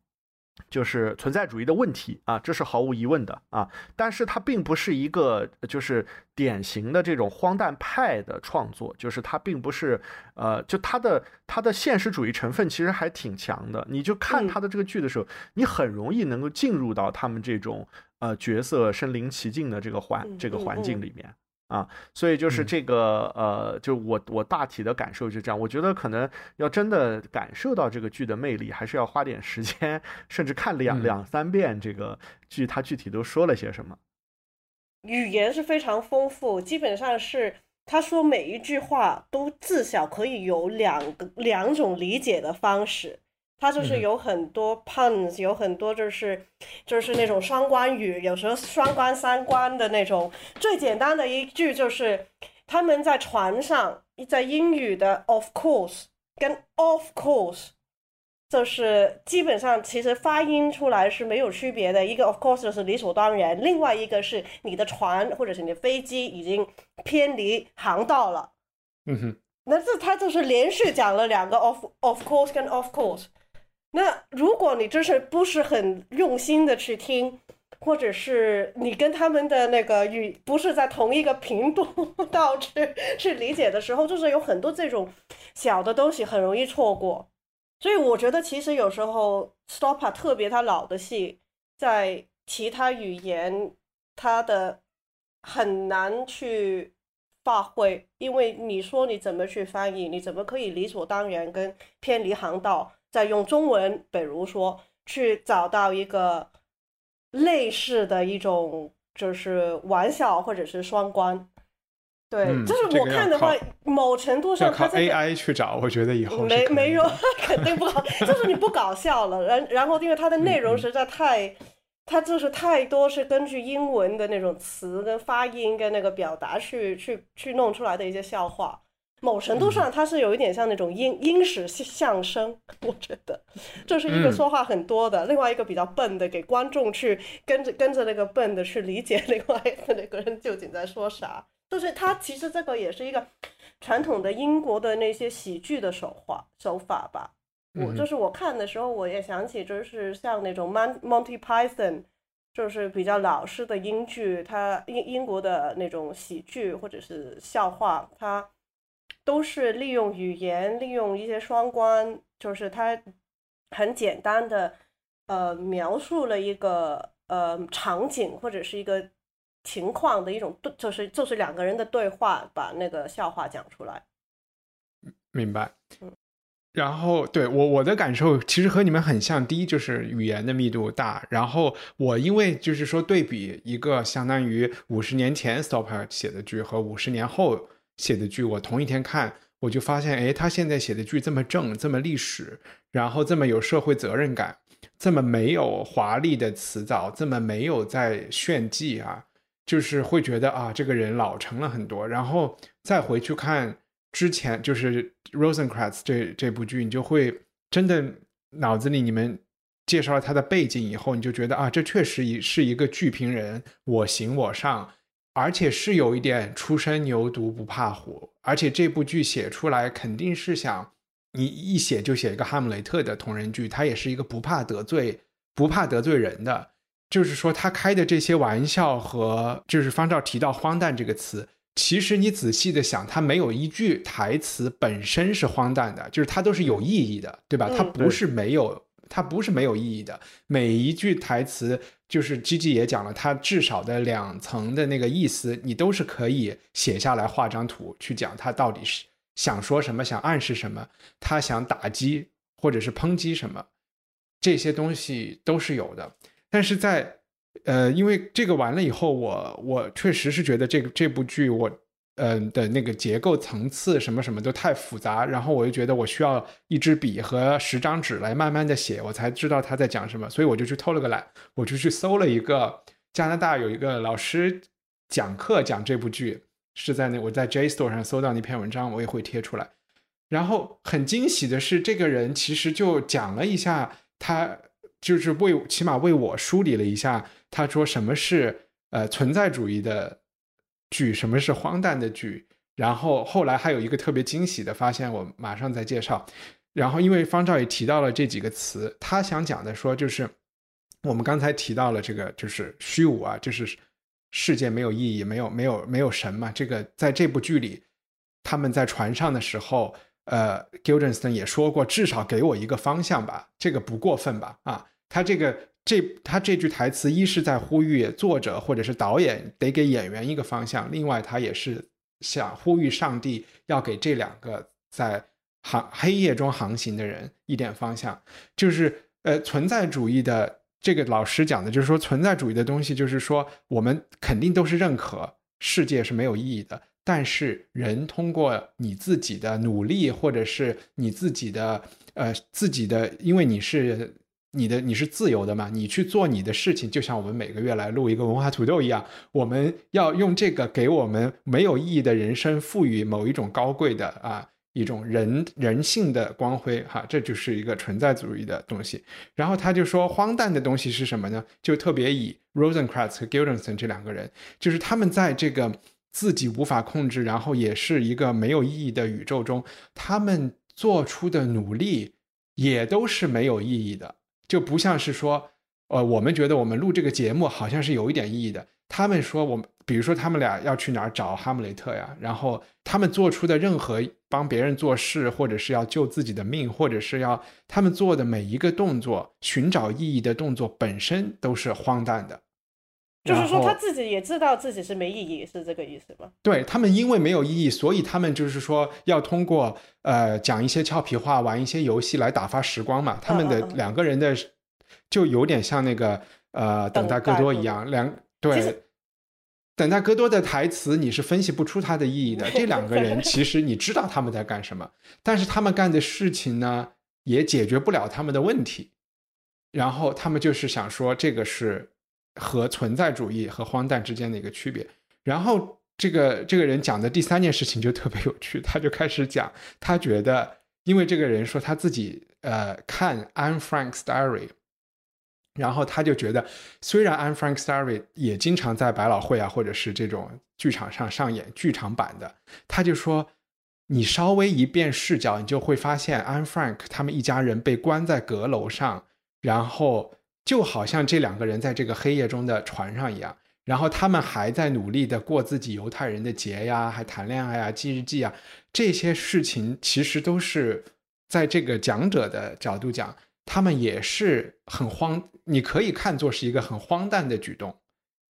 就是存在主义的问题啊，这是毫无疑问的啊，但是它并不是一个就是典型的这种荒诞派的创作，就是它并不是呃，就它的它的现实主义成分其实还挺强的。你就看他的这个剧的时候，你很容易能够进入到他们这种。呃，角色身临其境的这个环这个环境里面啊，所以就是这个呃，就我我大体的感受就这样。我觉得可能要真的感受到这个剧的魅力，还是要花点时间，甚至看两两三遍这个剧，它具体都说了些什么。语言是非常丰富，基本上是他说每一句话都至少可以有两个两种理解的方式。它就是有很多 puns，有很多就是就是那种双关语，有时候双关三关的那种。最简单的一句就是他们在船上，在英语的 of course 跟 of course，就是基本上其实发音出来是没有区别的。一个 of course 就是理所当然，另外一个是你的船或者是你的飞机已经偏离航道了。嗯哼，那这他就是连续讲了两个 of of course 跟 of course。那如果你就是不是很用心的去听，或者是你跟他们的那个语不是在同一个频度导致去理解的时候，就是有很多这种小的东西很容易错过。所以我觉得其实有时候 Stopper 特别他老的戏，在其他语言他的很难去发挥，因为你说你怎么去翻译，你怎么可以理所当然跟偏离航道？在用中文，比如说去找到一个类似的一种就是玩笑或者是双关。对，嗯就是我看的话靠，某程度上靠上它这个 AI 去找，我觉得以后没没有，肯定不好，就是你不搞笑了。然然后因为它的内容实在太，它就是太多是根据英文的那种词跟发音跟那个表达去去去弄出来的一些笑话。某程度上，它是有一点像那种英英式相声，[laughs] 我觉得这是一个嗯说话很多的，另外一个比较笨的，给观众去跟着跟着那个笨的去理解另外一个那个人究竟在说啥。就是它其实这个也是一个传统的英国的那些喜剧的手法手法吧。我嗯就是我看的时候，我也想起，就是像那种 Mon Monty Python，就是比较老式的英剧，它英英国的那种喜剧或者是笑话，它都是利用语言，利用一些双关，就是它很简单的呃描述了一个呃场景或者是一个情况的一种对，就是就是两个人的对话，把那个笑话讲出来。明白嗯。然后对我我的感受其实和你们很像，第一就是语言的密度大，然后我因为就是说对比一个相当于五十年前 Stopper 写的剧和五十年后写的剧，我同一天看，我就发现，哎，他现在写的剧这么正，这么历史，然后这么有社会责任感，这么没有华丽的辞藻，这么没有在炫技啊，就是会觉得啊，这个人老成了很多，然后再回去看。之前就是《Rosencrantz》这这部剧，你就会真的脑子里你们介绍了他的背景以后，你就觉得啊，这确实一是一个剧评人，我行我上，而且是有一点初生牛犊不怕虎，而且这部剧写出来肯定是想你一写就写一个哈姆雷特的同人剧，他也是一个不怕得罪不怕得罪人的，就是说他开的这些玩笑和就是方照提到荒诞这个词。其实你仔细的想，它没有一句台词本身是荒诞的，就是它都是有意义的，对吧？嗯它不是没有，它不是没有意义的。每一句台词，就是 G G 也讲了，它至少的两层的那个意思，你都是可以写下来，画张图去讲它到底是想说什么，想暗示什么，他想打击或者是抨击什么，这些东西都是有的。但是在呃，因为这个完了以后，我我确实是觉得这个这部剧我、呃、的那个结构层次什么什么都太复杂，然后我就觉得我需要一支笔和十张纸来慢慢的写，我才知道他在讲什么，所以我就去偷了个懒，我就去搜了一个加拿大有一个老师讲课讲这部剧，是在那我在 J Store 上搜到那篇文章，我也会贴出来。然后很惊喜的是，这个人其实就讲了一下，他就是为起码为我梳理了一下，他说什么是呃存在主义的剧，什么是荒诞的剧。然后后来还有一个特别惊喜的发现，我马上再介绍。然后因为方照也提到了这几个词，他想讲的说就是我们刚才提到了这个就是虚无啊，就是世界没有意义，没有没有没有神嘛。这个在这部剧里，他们在船上的时候。呃，Gildenstern 也说过，至少给我一个方向吧，这个不过分吧？啊，他这个这他这句台词，一是在呼吁作者或者是导演得给演员一个方向，另外他也是想呼吁上帝要给这两个在航黑夜中航行的人一点方向，就是呃存在主义的这个老师讲的，就是说存在主义的东西，就是说我们肯定都是认可世界是没有意义的。但是人通过你自己的努力，或者是你自己的呃自己的，因为你是你的你是自由的嘛，你去做你的事情，就像我们每个月来录一个文化土豆一样，我们要用这个给我们没有意义的人生赋予某一种高贵的啊一种人人性的光辉哈，这就是一个存在主义的东西。然后他就说荒诞的东西是什么呢？就特别以 Rosencrantz 和 Guildenstern 这两个人，就是他们在这个。自己无法控制，然后也是一个没有意义的宇宙中，他们做出的努力也都是没有意义的，就不像是说，呃，我们觉得我们录这个节目好像是有一点意义的。他们说，我们比如说他们俩要去哪儿找哈姆雷特呀，然后他们做出的任何帮别人做事，或者是要救自己的命，或者是要他们做的每一个动作，寻找意义的动作本身都是荒诞的。就是说他自己也知道自己是没意义，是这个意思吗？对他们，因为没有意义，所以他们就是说要通过呃讲一些俏皮话、玩一些游戏来打发时光嘛。他们的两个人的就有点像那个呃等待戈多一样，两对。等待戈多的台词，你是分析不出它的意义的。这两个人其实你知道他们在干什么，但是他们干的事情呢，也解决不了他们的问题。然后他们就是想说，这个是和存在主义和荒诞之间的一个区别。然后这个这个人讲的第三件事情就特别有趣，他就开始讲，他觉得，因为这个人说他自己呃看 Anne Frank's Diary，然后他就觉得，虽然 Anne Frank's Diary 也经常在百老汇啊或者是这种剧场上上演剧场版的，他就说，你稍微一变视角，你就会发现 Anne Frank 他们一家人被关在阁楼上。然后就好像这两个人在这个黑夜中的船上一样，然后他们还在努力的过自己犹太人的节呀，还谈恋爱呀、记日记啊，这些事情其实都是在这个讲者的角度讲，他们也是很荒，你可以看作是一个很荒诞的举动，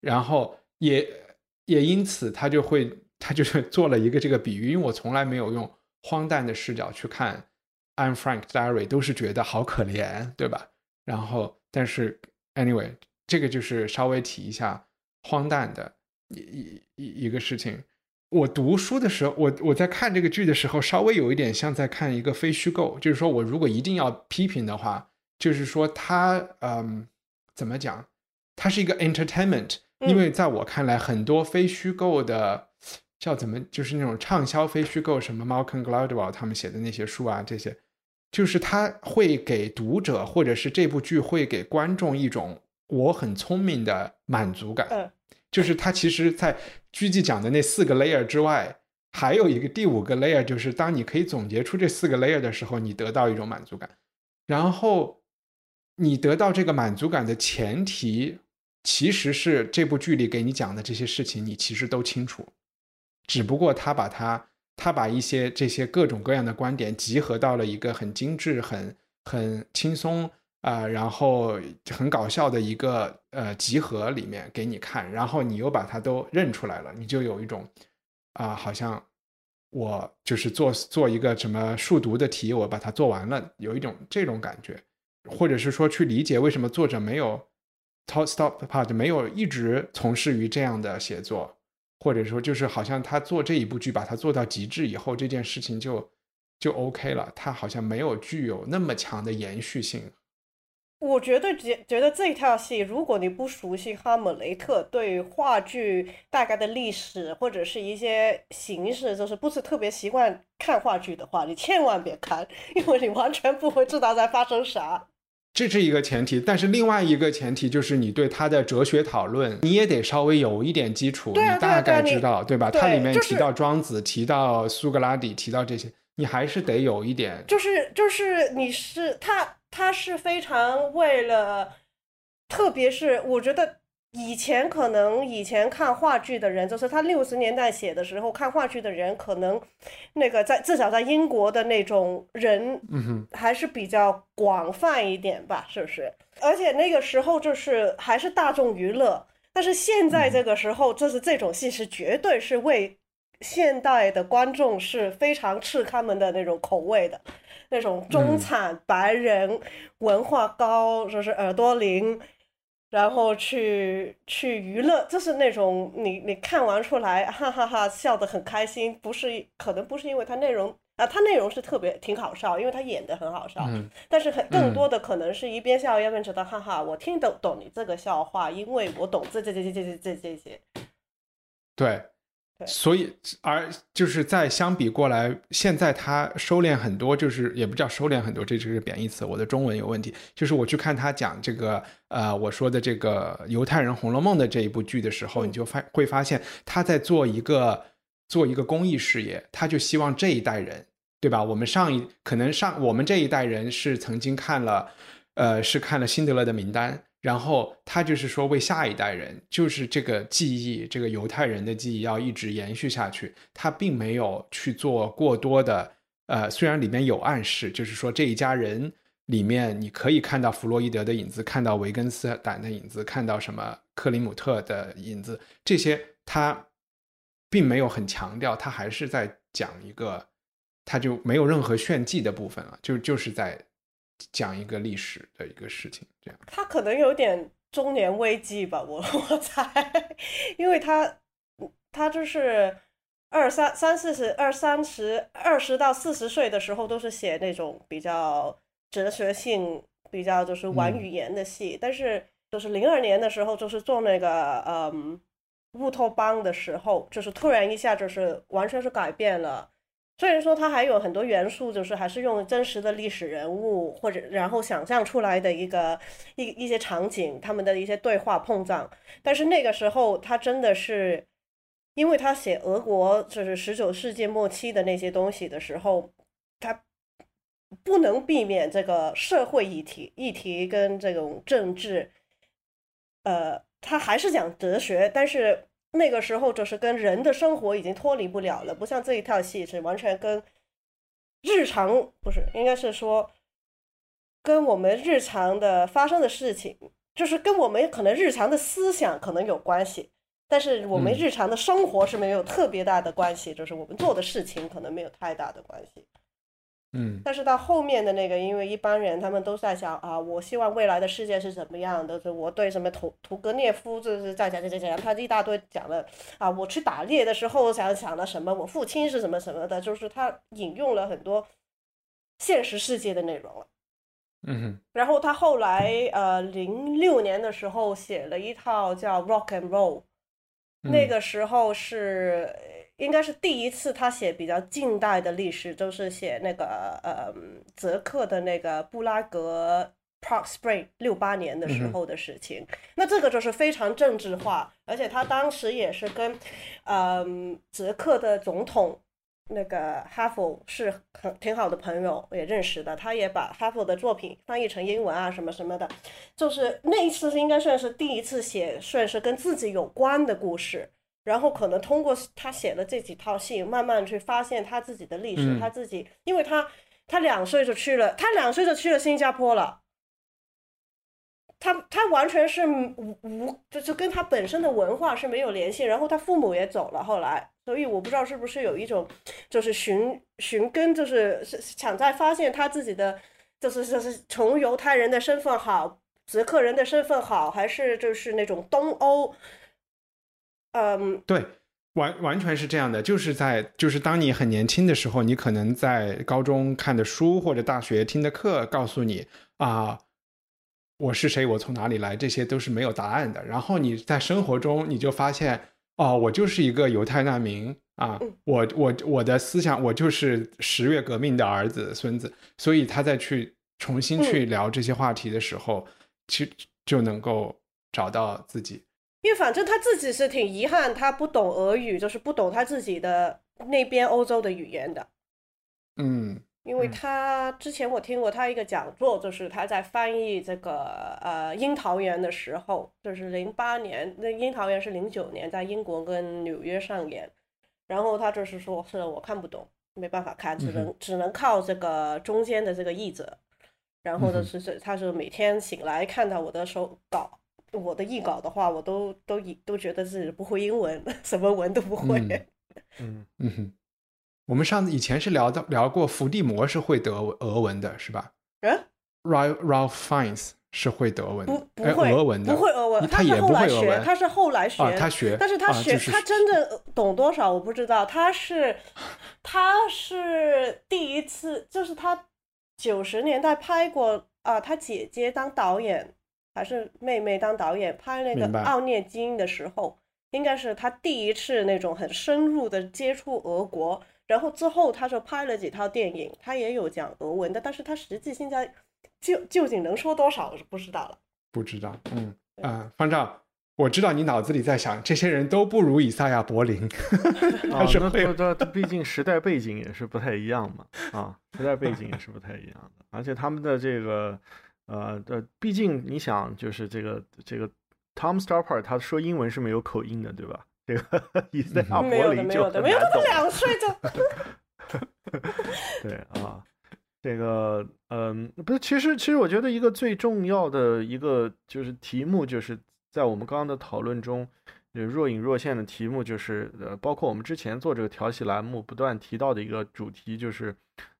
然后也也因此他就会他就是做了一个这个比喻，因为我从来没有用荒诞的视角去看 I'm Frank Diary，都是觉得好可怜，对吧？然后，但是，anyway，这个就是稍微提一下荒诞的一一一一个事情。我读书的时候，我我在看这个剧的时候，稍微有一点像在看一个非虚构。就是说我如果一定要批评的话，就是说它，嗯，怎么讲？它是一个 entertainment，因为在我看来，很多非虚构的叫怎么，就是那种畅销非虚构，什么 Malcolm Gladwell 他们写的那些书啊，这些。就是他会给读者，或者是这部剧会给观众一种我很聪明的满足感。嗯，就是他其实，在剧集讲的那四个 layer 之外，还有一个第五个 layer，就是当你可以总结出这四个 layer 的时候，你得到一种满足感。然后你得到这个满足感的前提，其实是这部剧里给你讲的这些事情，你其实都清楚，只不过他把它。他把一些这些各种各样的观点集合到了一个很精致、很很轻松啊，然后很搞笑的一个呃集合里面给你看，然后你又把它都认出来了，你就有一种啊，好像我就是做做一个什么数独的题，我把它做完了，有一种这种感觉，或者是说去理解为什么作者没有 top stop part 没有一直从事于这样的写作。或者说，就是好像他做这一部剧，把它做到极致以后，这件事情就就 OK 了。他好像没有具有那么强的延续性。我觉得觉觉得这一套戏，如果你不熟悉哈姆雷特对话剧大概的历史或者是一些形式，就是不是特别习惯看话剧的话，你千万别看，因为你完全不会知道在发生啥。这是一个前提，但是另外一个前提就是你对他的哲学讨论，你也得稍微有一点基础，你大概知道，对吧？对它里面提到庄子，提到苏格拉底，提到这些，你还是得有一点。就是就是你是他他是非常为了，特别是我觉得以前可能以前看话剧的人，就是他六十年代写的时候看话剧的人，可能那个在至少在英国的那种人，还是比较广泛一点吧，是不是？而且那个时候就是还是大众娱乐，但是现在这个时候，就是这种戏是绝对是为现代的观众是非常吃他们的那种口味的，那种中产白人文化高，就是耳朵灵。然后去去娱乐，就是那种你你看完出来哈哈哈笑得很开心，不是可能不是因为它内容啊，它内容是特别挺好笑，因为它演的很好笑。嗯。但是很更多的可能是一边笑一边觉得哈哈，我听得懂你这个笑话，因为我懂这这这这这这这些。对。所以而就是在相比过来，现在他收敛很多，就是也不叫收敛很多，这只是贬义词，我的中文有问题。就是我去看他讲这个呃我说的这个犹太人《红楼梦》的这一部剧的时候，你就发会发现他在做一个做一个公益事业，他就希望这一代人，对吧？我们上一可能上我们这一代人是曾经看了，呃，是看了辛德勒的名单，然后他就是说为下一代人，就是这个记忆，这个犹太人的记忆要一直延续下去。他并没有去做过多的，呃，虽然里面有暗示，就是说这一家人里面你可以看到弗洛伊德的影子，看到维根斯坦的影子，看到什么克林姆特的影子，这些他并没有很强调，他还是在讲一个，他就没有任何炫技的部分了，就就是在讲一个历史的一个事情，这样。他可能有点中年危机吧，我 [laughs] 我猜，因为他他就是二三三四十二三十二十到四十岁的时候，都是写那种比较哲学性、比较就是玩语言的戏，但是就是零二年的时候，就是做那个嗯乌托邦的时候，就是突然一下就是完全是改变了。虽然说它还有很多元素，就是还是用真实的历史人物或者然后想象出来的一个一一些场景，他们的一些对话碰撞，但是那个时候他真的是，因为他写俄国就是十九世纪末期的那些东西的时候，他不能避免这个社会议题议题跟这种政治，呃，他还是讲哲学，但是。那个时候就是跟人的生活已经脱离不了了，不像这一套戏是完全跟日常不是，应该是说跟我们日常的发生的事情，就是跟我们可能日常的思想可能有关系，但是我们日常的生活是没有特别大的关系，就是我们做的事情可能没有太大的关系。嗯，但是到后面的那个，因为一般人他们都在想啊，我希望未来的世界是怎么样的？就我对什么图图格涅夫就是在讲讲讲讲，他一大堆讲了啊，我去打猎的时候想想了什么，我父亲是什么什么的，就是他引用了很多现实世界的内容了。嗯哼。然后他后来呃，零六年的时候写了一套叫《Rock and Roll》，那个时候是。应该是第一次他写比较近代的历史，就是写那个呃泽克的那个布拉格 Park Spring 六八年的时候的事情。那这个就是非常政治化，而且他当时也是跟嗯泽克的总统那个哈佛是很挺好的朋友，也认识的。他也把哈佛的作品翻译成英文啊什么什么的，就是那一次是应该算是第一次写算是跟自己有关的故事。然后可能通过他写的这几套戏，慢慢去发现他自己的历史，他自己，因为他他两岁就去了，他两岁就去了新加坡了，他他完全是无无，就就跟他本身的文化是没有联系。然后他父母也走了，后来，所以我不知道是不是有一种就是寻寻根，就是想在发现他自己的，就是就是从犹太人的身份好，捷克人的身份好，还是就是那种东欧。嗯，对，完完全是这样的，就是在就是当你很年轻的时候，你可能在高中看的书或者大学听的课告诉你啊，我是谁，我从哪里来，这些都是没有答案的。然后你在生活中你就发现，哦，我就是一个犹太难民啊，我我我的思想，我就是十月革命的儿子孙子。所以他再去重新去聊这些话题的时候，其实就能够找到自己。因为反正他自己是挺遗憾，他不懂俄语，就是不懂他自己的那边欧洲的语言的。嗯，因为他之前我听过他一个讲座，就是他在翻译这个呃《樱桃园》的时候，就是零八年，那《樱桃园》是零九年在英国跟纽约上演，然后他就是说是我看不懂，没办法看，只能只能靠这个中间的这个译者，然后就是是他是每天醒来看到我的手稿。我的译稿的话，我都都都觉得自己不会英文，[laughs] 什么文都不会。嗯。嗯哼，我们上次以前是聊到聊过伏地魔是会德俄文的，是吧？嗯，Ralph Ralph Fiennes 是会德文，不不会俄文的，不会俄文，他也不会俄文，他是后来学，他学，但是他学他真的懂多少我不知道，他是 [laughs] 他是第一次，就是他九十年代拍过啊，他姐姐当导演。还是妹妹当导演拍那个《奥涅金》的时候，应该是他第一次那种很深入的接触俄国。然后之后他就拍了几套电影，他也有讲俄文的，但是他实际现在究究竟能说多少是不知道了。不知道，嗯啊，方丈，我知道你脑子里在想，这些人都不如以赛亚·柏林。[laughs] 啊，那那毕竟时代背景也是不太一样嘛，啊，时代背景也是不太一样的，而且他们的这个。呃，呃，毕竟你想，就是这个这个 Tom Stoppard 他说英文是没有口音的，对吧？这个以赛亚柏林就没有，他两岁就。[laughs] 对啊，这个嗯，不是，其实其实我觉得一个最重要的一个就是题目，就是在我们刚刚的讨论中，就若隐若现的题目，就是呃，包括我们之前做这个调戏栏目不断提到的一个主题，就是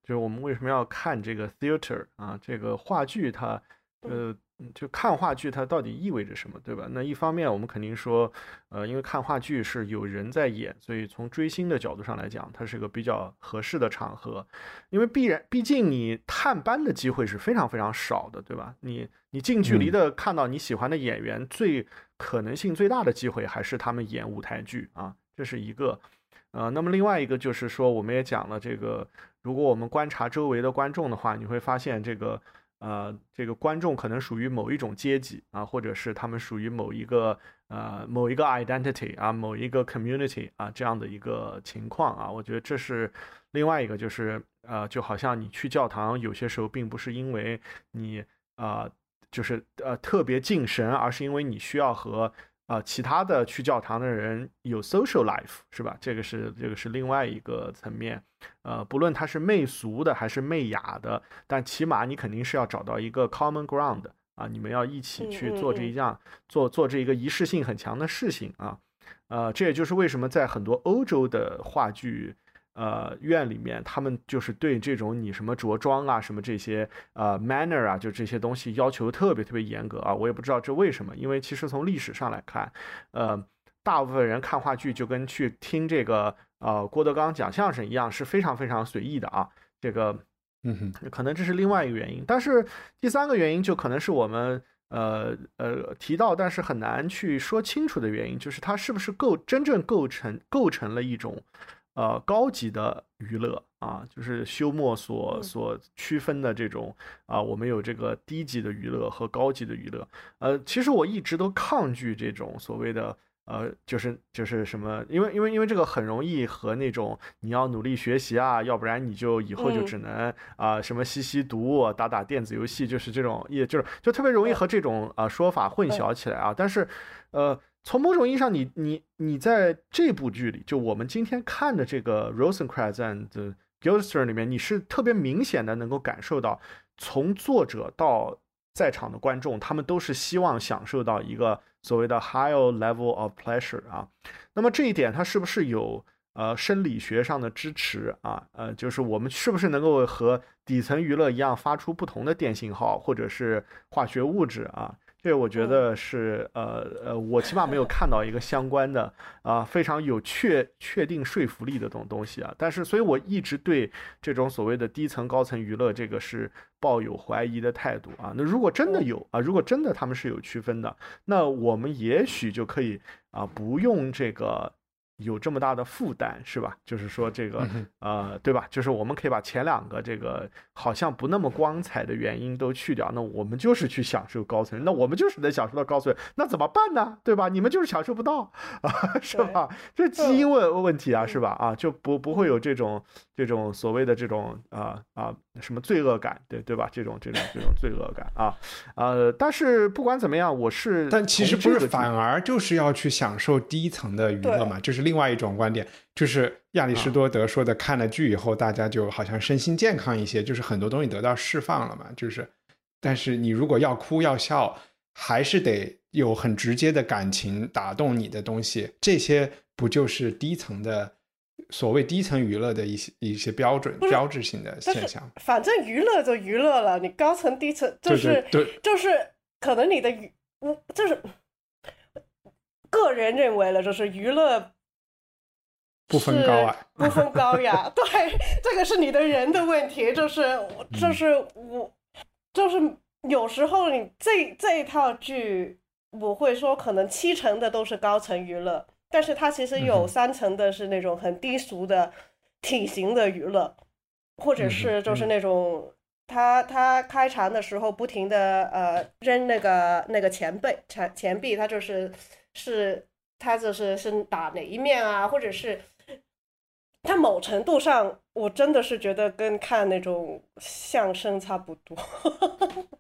就是我们为什么要看这个 theater 啊，这个话剧它呃。就看话剧它到底意味着什么，对吧？那一方面我们肯定说，呃，因为看话剧是有人在演，所以从追星的角度上来讲，它是个比较合适的场合。因为必然，毕竟你探班的机会是非常非常少的，对吧？你你近距离的看到你喜欢的演员，最可能性最大的机会还是他们演舞台剧啊，这是一个。呃，那么另外一个就是说，我们也讲了这个，如果我们观察周围的观众的话，你会发现这个。呃，这个观众可能属于某一种阶级啊，或者是他们属于某一个呃某一个 identity 啊，某一个 community 啊这样的一个情况啊，我觉得这是另外一个，就是呃，就好像你去教堂，有些时候并不是因为你啊，就是呃特别敬神，而是因为你需要和。啊，其他的去教堂的人有 social life 是吧？这个是这个是另外一个层面。呃，不论他是媚俗的还是媚雅的，但起码你肯定是要找到一个 common ground 啊，你们要一起去做这一样做做这一个仪式性很强的事情啊。呃，这也就是为什么在很多欧洲的话剧。呃，院里面他们就是对这种你什么着装啊，什么这些呃 manner 啊，就这些东西要求特别特别严格啊。我也不知道这为什么，因为其实从历史上来看，呃，大部分人看话剧就跟去听这个呃郭德纲讲相声一样，是非常非常随意的啊。这个，嗯哼，可能这是另外一个原因。但是第三个原因就可能是我们呃呃提到，但是很难去说清楚的原因，就是它是不是构真正构成构成了一种。呃，高级的娱乐啊，就是休谟所所区分的这种啊，我们有这个低级的娱乐和高级的娱乐。呃，其实我一直都抗拒这种所谓的呃，就是就是什么，因为因为因为这个很容易和那种你要努力学习啊，要不然你就以后就只能啊什么吸吸毒、打打电子游戏，就是这种，也就是就特别容易和这种啊说法混淆起来啊。但是，呃。从某种意义上，你你你在这部剧里，就我们今天看的这个《Rosencrantz and g i l d e s t e r》里面，你是特别明显的能够感受到，从作者到在场的观众，他们都是希望享受到一个所谓的 higher level of pleasure 啊。那么这一点，它是不是有呃生理学上的支持啊？呃，就是我们是不是能够和底层娱乐一样，发出不同的电信号或者是化学物质啊？这我觉得是呃呃，我起码没有看到一个相关的啊非常有确确定说服力的这种东西啊。但是，所以我一直对这种所谓的低层高层娱乐这个是抱有怀疑的态度啊。那如果真的有啊，如果真的他们是有区分的，那我们也许就可以啊不用这个。有这么大的负担是吧？就是说这个呃，对吧？就是我们可以把前两个这个好像不那么光彩的原因都去掉，那我们就是去享受高层，那我们就是能享受到高层，那怎么办呢？对吧？你们就是享受不到 [laughs] 啊，是吧？这基因问问题啊，是吧？啊，就不不会有这种这种所谓的这种啊啊什么罪恶感，对对吧？这种这种这种罪恶感啊，呃，但是不管怎么样，我是但其实不是，反而就是要去享受低层的娱乐嘛，就是。另外一种观点就是亚里士多德说的，看了剧以后，大家就好像身心健康一些，就是很多东西得到释放了嘛。就是，但是你如果要哭要笑，还是得有很直接的感情打动你的东西，这些不就是低层的所谓低层娱乐的一些一些标准标志性的现象？反正娱乐就娱乐了，你高层低层就是对，就是可能你的娱，就是个人认为了，就是娱乐。不分高矮，不分高雅，[laughs] 对，这个是你的人的问题，就是就是我，就是有时候你这这一套剧，我会说可能七成的都是高层娱乐，但是它其实有三层的是那种很低俗的体型的娱乐，或者是就是那种他他开场的时候不停的呃扔那个那个钱币钱钱币，他就是是他就是是打哪一面啊，或者是。它某程度上，我真的是觉得跟看那种相声差不多。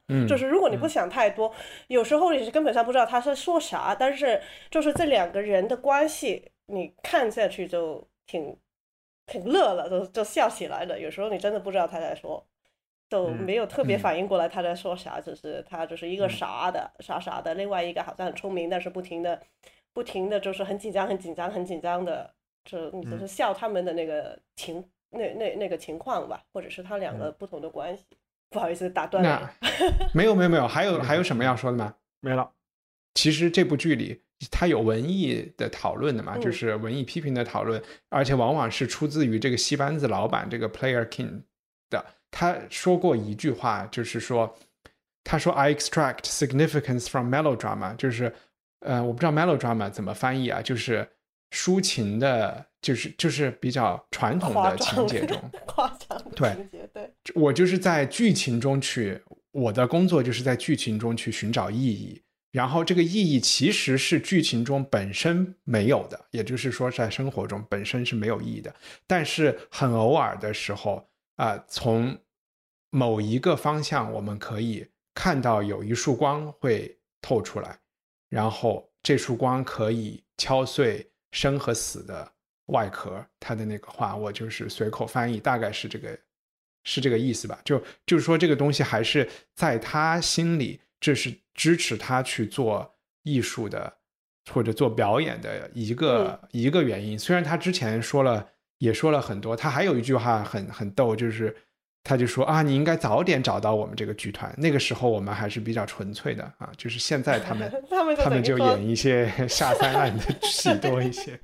嗯，[laughs] 就是如果你不想太多，有时候你是根本上不知道他是说啥，但是就是这两个人的关系，你看下去就挺挺乐了，就就笑起来了。有时候你真的不知道他在说，都没有特别反应过来他在说啥，只是他就是一个傻的傻傻的，另外一个好像很聪明，但是不停的。不停的就是很紧张、很紧张、很紧张的，就就是笑他们的那个情那那那个情况吧，或者是他两个不同的关系。不好意思，打断了。没有没有没有，还有还有什么要说的吗？没了。其实这部剧里它有文艺的讨论的嘛，就是文艺批评的讨论，而且往往是出自于这个戏班子老板这个 Player King 的。他说过一句话，就是说，他说 I extract significance from melodrama，就是呃，我不知道 melodrama 怎么翻译啊，就是抒情的。就是就是比较传统的情节中，夸张的情节，对，我就是在剧情中去，我的工作就是在剧情中去寻找意义，然后这个意义其实是剧情中本身没有的，也就是说在生活中本身是没有意义的，但是很偶尔的时候啊，从某一个方向我们可以看到有一束光会透出来，然后这束光可以敲碎生和死的。外壳，他的那个话，我就是随口翻译，大概是这个，是这个意思吧？就就是说，这个东西还是在他心里，这是支持他去做艺术的，或者做表演的一个一个原因。虽然他之前说了，也说了很多，他还有一句话很很逗，就是他就说啊，你应该早点找到我们这个剧团，那个时候我们还是比较纯粹的啊，就是现在他们 [laughs] 他们就演一些 [laughs] 下三滥的戏多一些。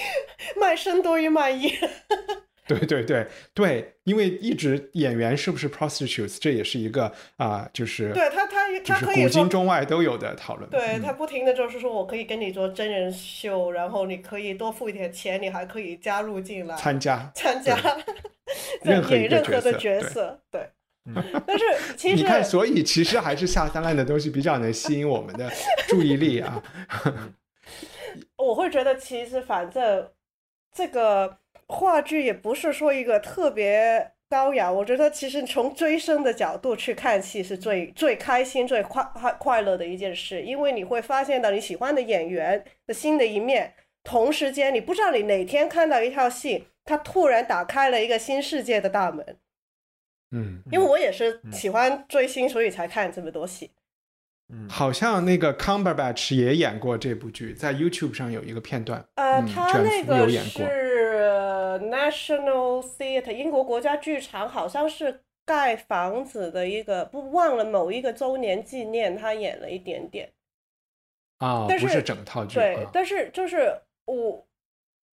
[laughs] 卖身多于卖艺，[laughs] 对对对对，因为一直演员是不是 prostitutes，这也是一个啊，就是对他他他可以古今中外都有的讨论。对他不停的就是说我可以跟你做真人秀，然后你可以多付一点钱，你还可以加入进来参加参加任何任何的角色。对，但是 [laughs] 其实你看，所以其实还是下三滥的东西比较能吸引我们的注意力啊。[laughs] 我会觉得，其实反正这个话剧也不是说一个特别高雅。我觉得其实从追星的角度去看戏是最最开心、最快快快乐的一件事，因为你会发现到你喜欢的演员的新的一面。同时间，你不知道你哪天看到一套戏，它突然打开了一个新世界的大门。嗯，因为我也是喜欢追星，所以才看这么多戏。好像那个 Cumberbatch 也演过这部剧，在 YouTube 上有一个片段。呃，他那个是 National Theatre 英国国家剧场，好像是盖房子的一个，不忘了某一个周年纪念，他演了一点点。啊，不是整套剧。对，但是就是我。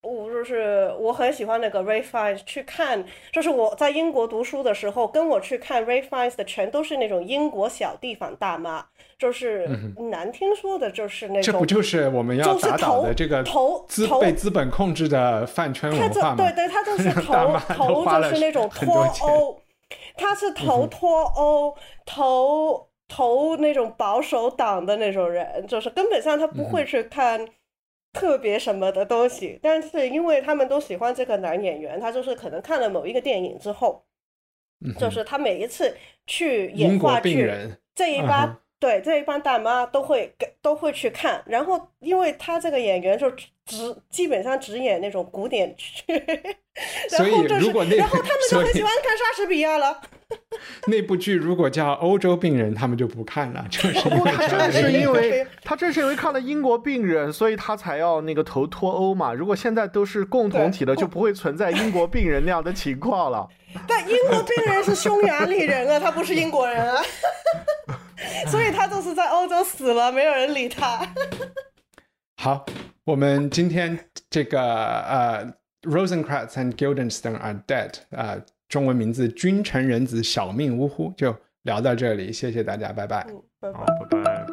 我就是我很喜欢那个 Ray Fiennes，去看就是我在英国读书的时候，跟我去看 Ray Fiennes 的全都是那种英国小地方大妈，就是难听说的就是那种。这不就是我们要打倒的这个投资被资本控制的饭圈文化吗？对对，他就是 [laughs] 投投就是那种脱欧，他是投脱欧投投那种保守党的那种人，就是根本上他不会去看。特别什么的东西，但是因为他们都喜欢这个男演员，他就是可能看了某一个电影之后，就是他每一次去演话剧，这一帮对这一帮大妈都会都会去看，然后因为他这个演员就只基本上只演那种古典剧，[laughs] 然后就是然后他们就很喜欢看莎士比亚了。[laughs] 那部剧如果叫《欧洲病人》，他们就不看了。就是他正是因为他正是因为看了英国病人，所以他才要那个投脱欧嘛。如果现在都是共同体的，就不会存在英国病人那样的情况了。[laughs] 但英国病人是匈牙利人啊，他不是英国人啊，[laughs] 所以他就是在欧洲死了，没有人理他。好，我们今天这个呃，Rosencrantz and Guildenstern are dead 啊。中文名字君臣人子小命呜呼，就聊到这里，谢谢大家，拜拜。好，拜拜。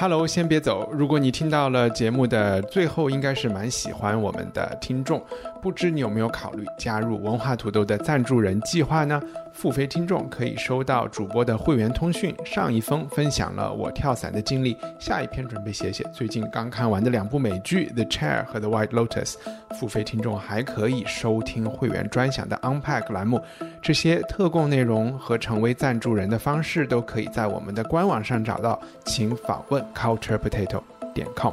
Hello，先别走。如果你听到了节目的最后，应该是蛮喜欢我们的听众。不知你有没有考虑加入文化土豆的赞助人计划呢？付费听众可以收到主播的会员通讯。上一封分享了我跳伞的经历，下一篇准备写写最近刚看完的两部美剧《The Chair》和《The White Lotus》。付费听众还可以收听会员专享的 Unpack 栏目。这些特供内容和成为赞助人的方式都可以在我们的官网上找到，请访问。culturepotato 点 com。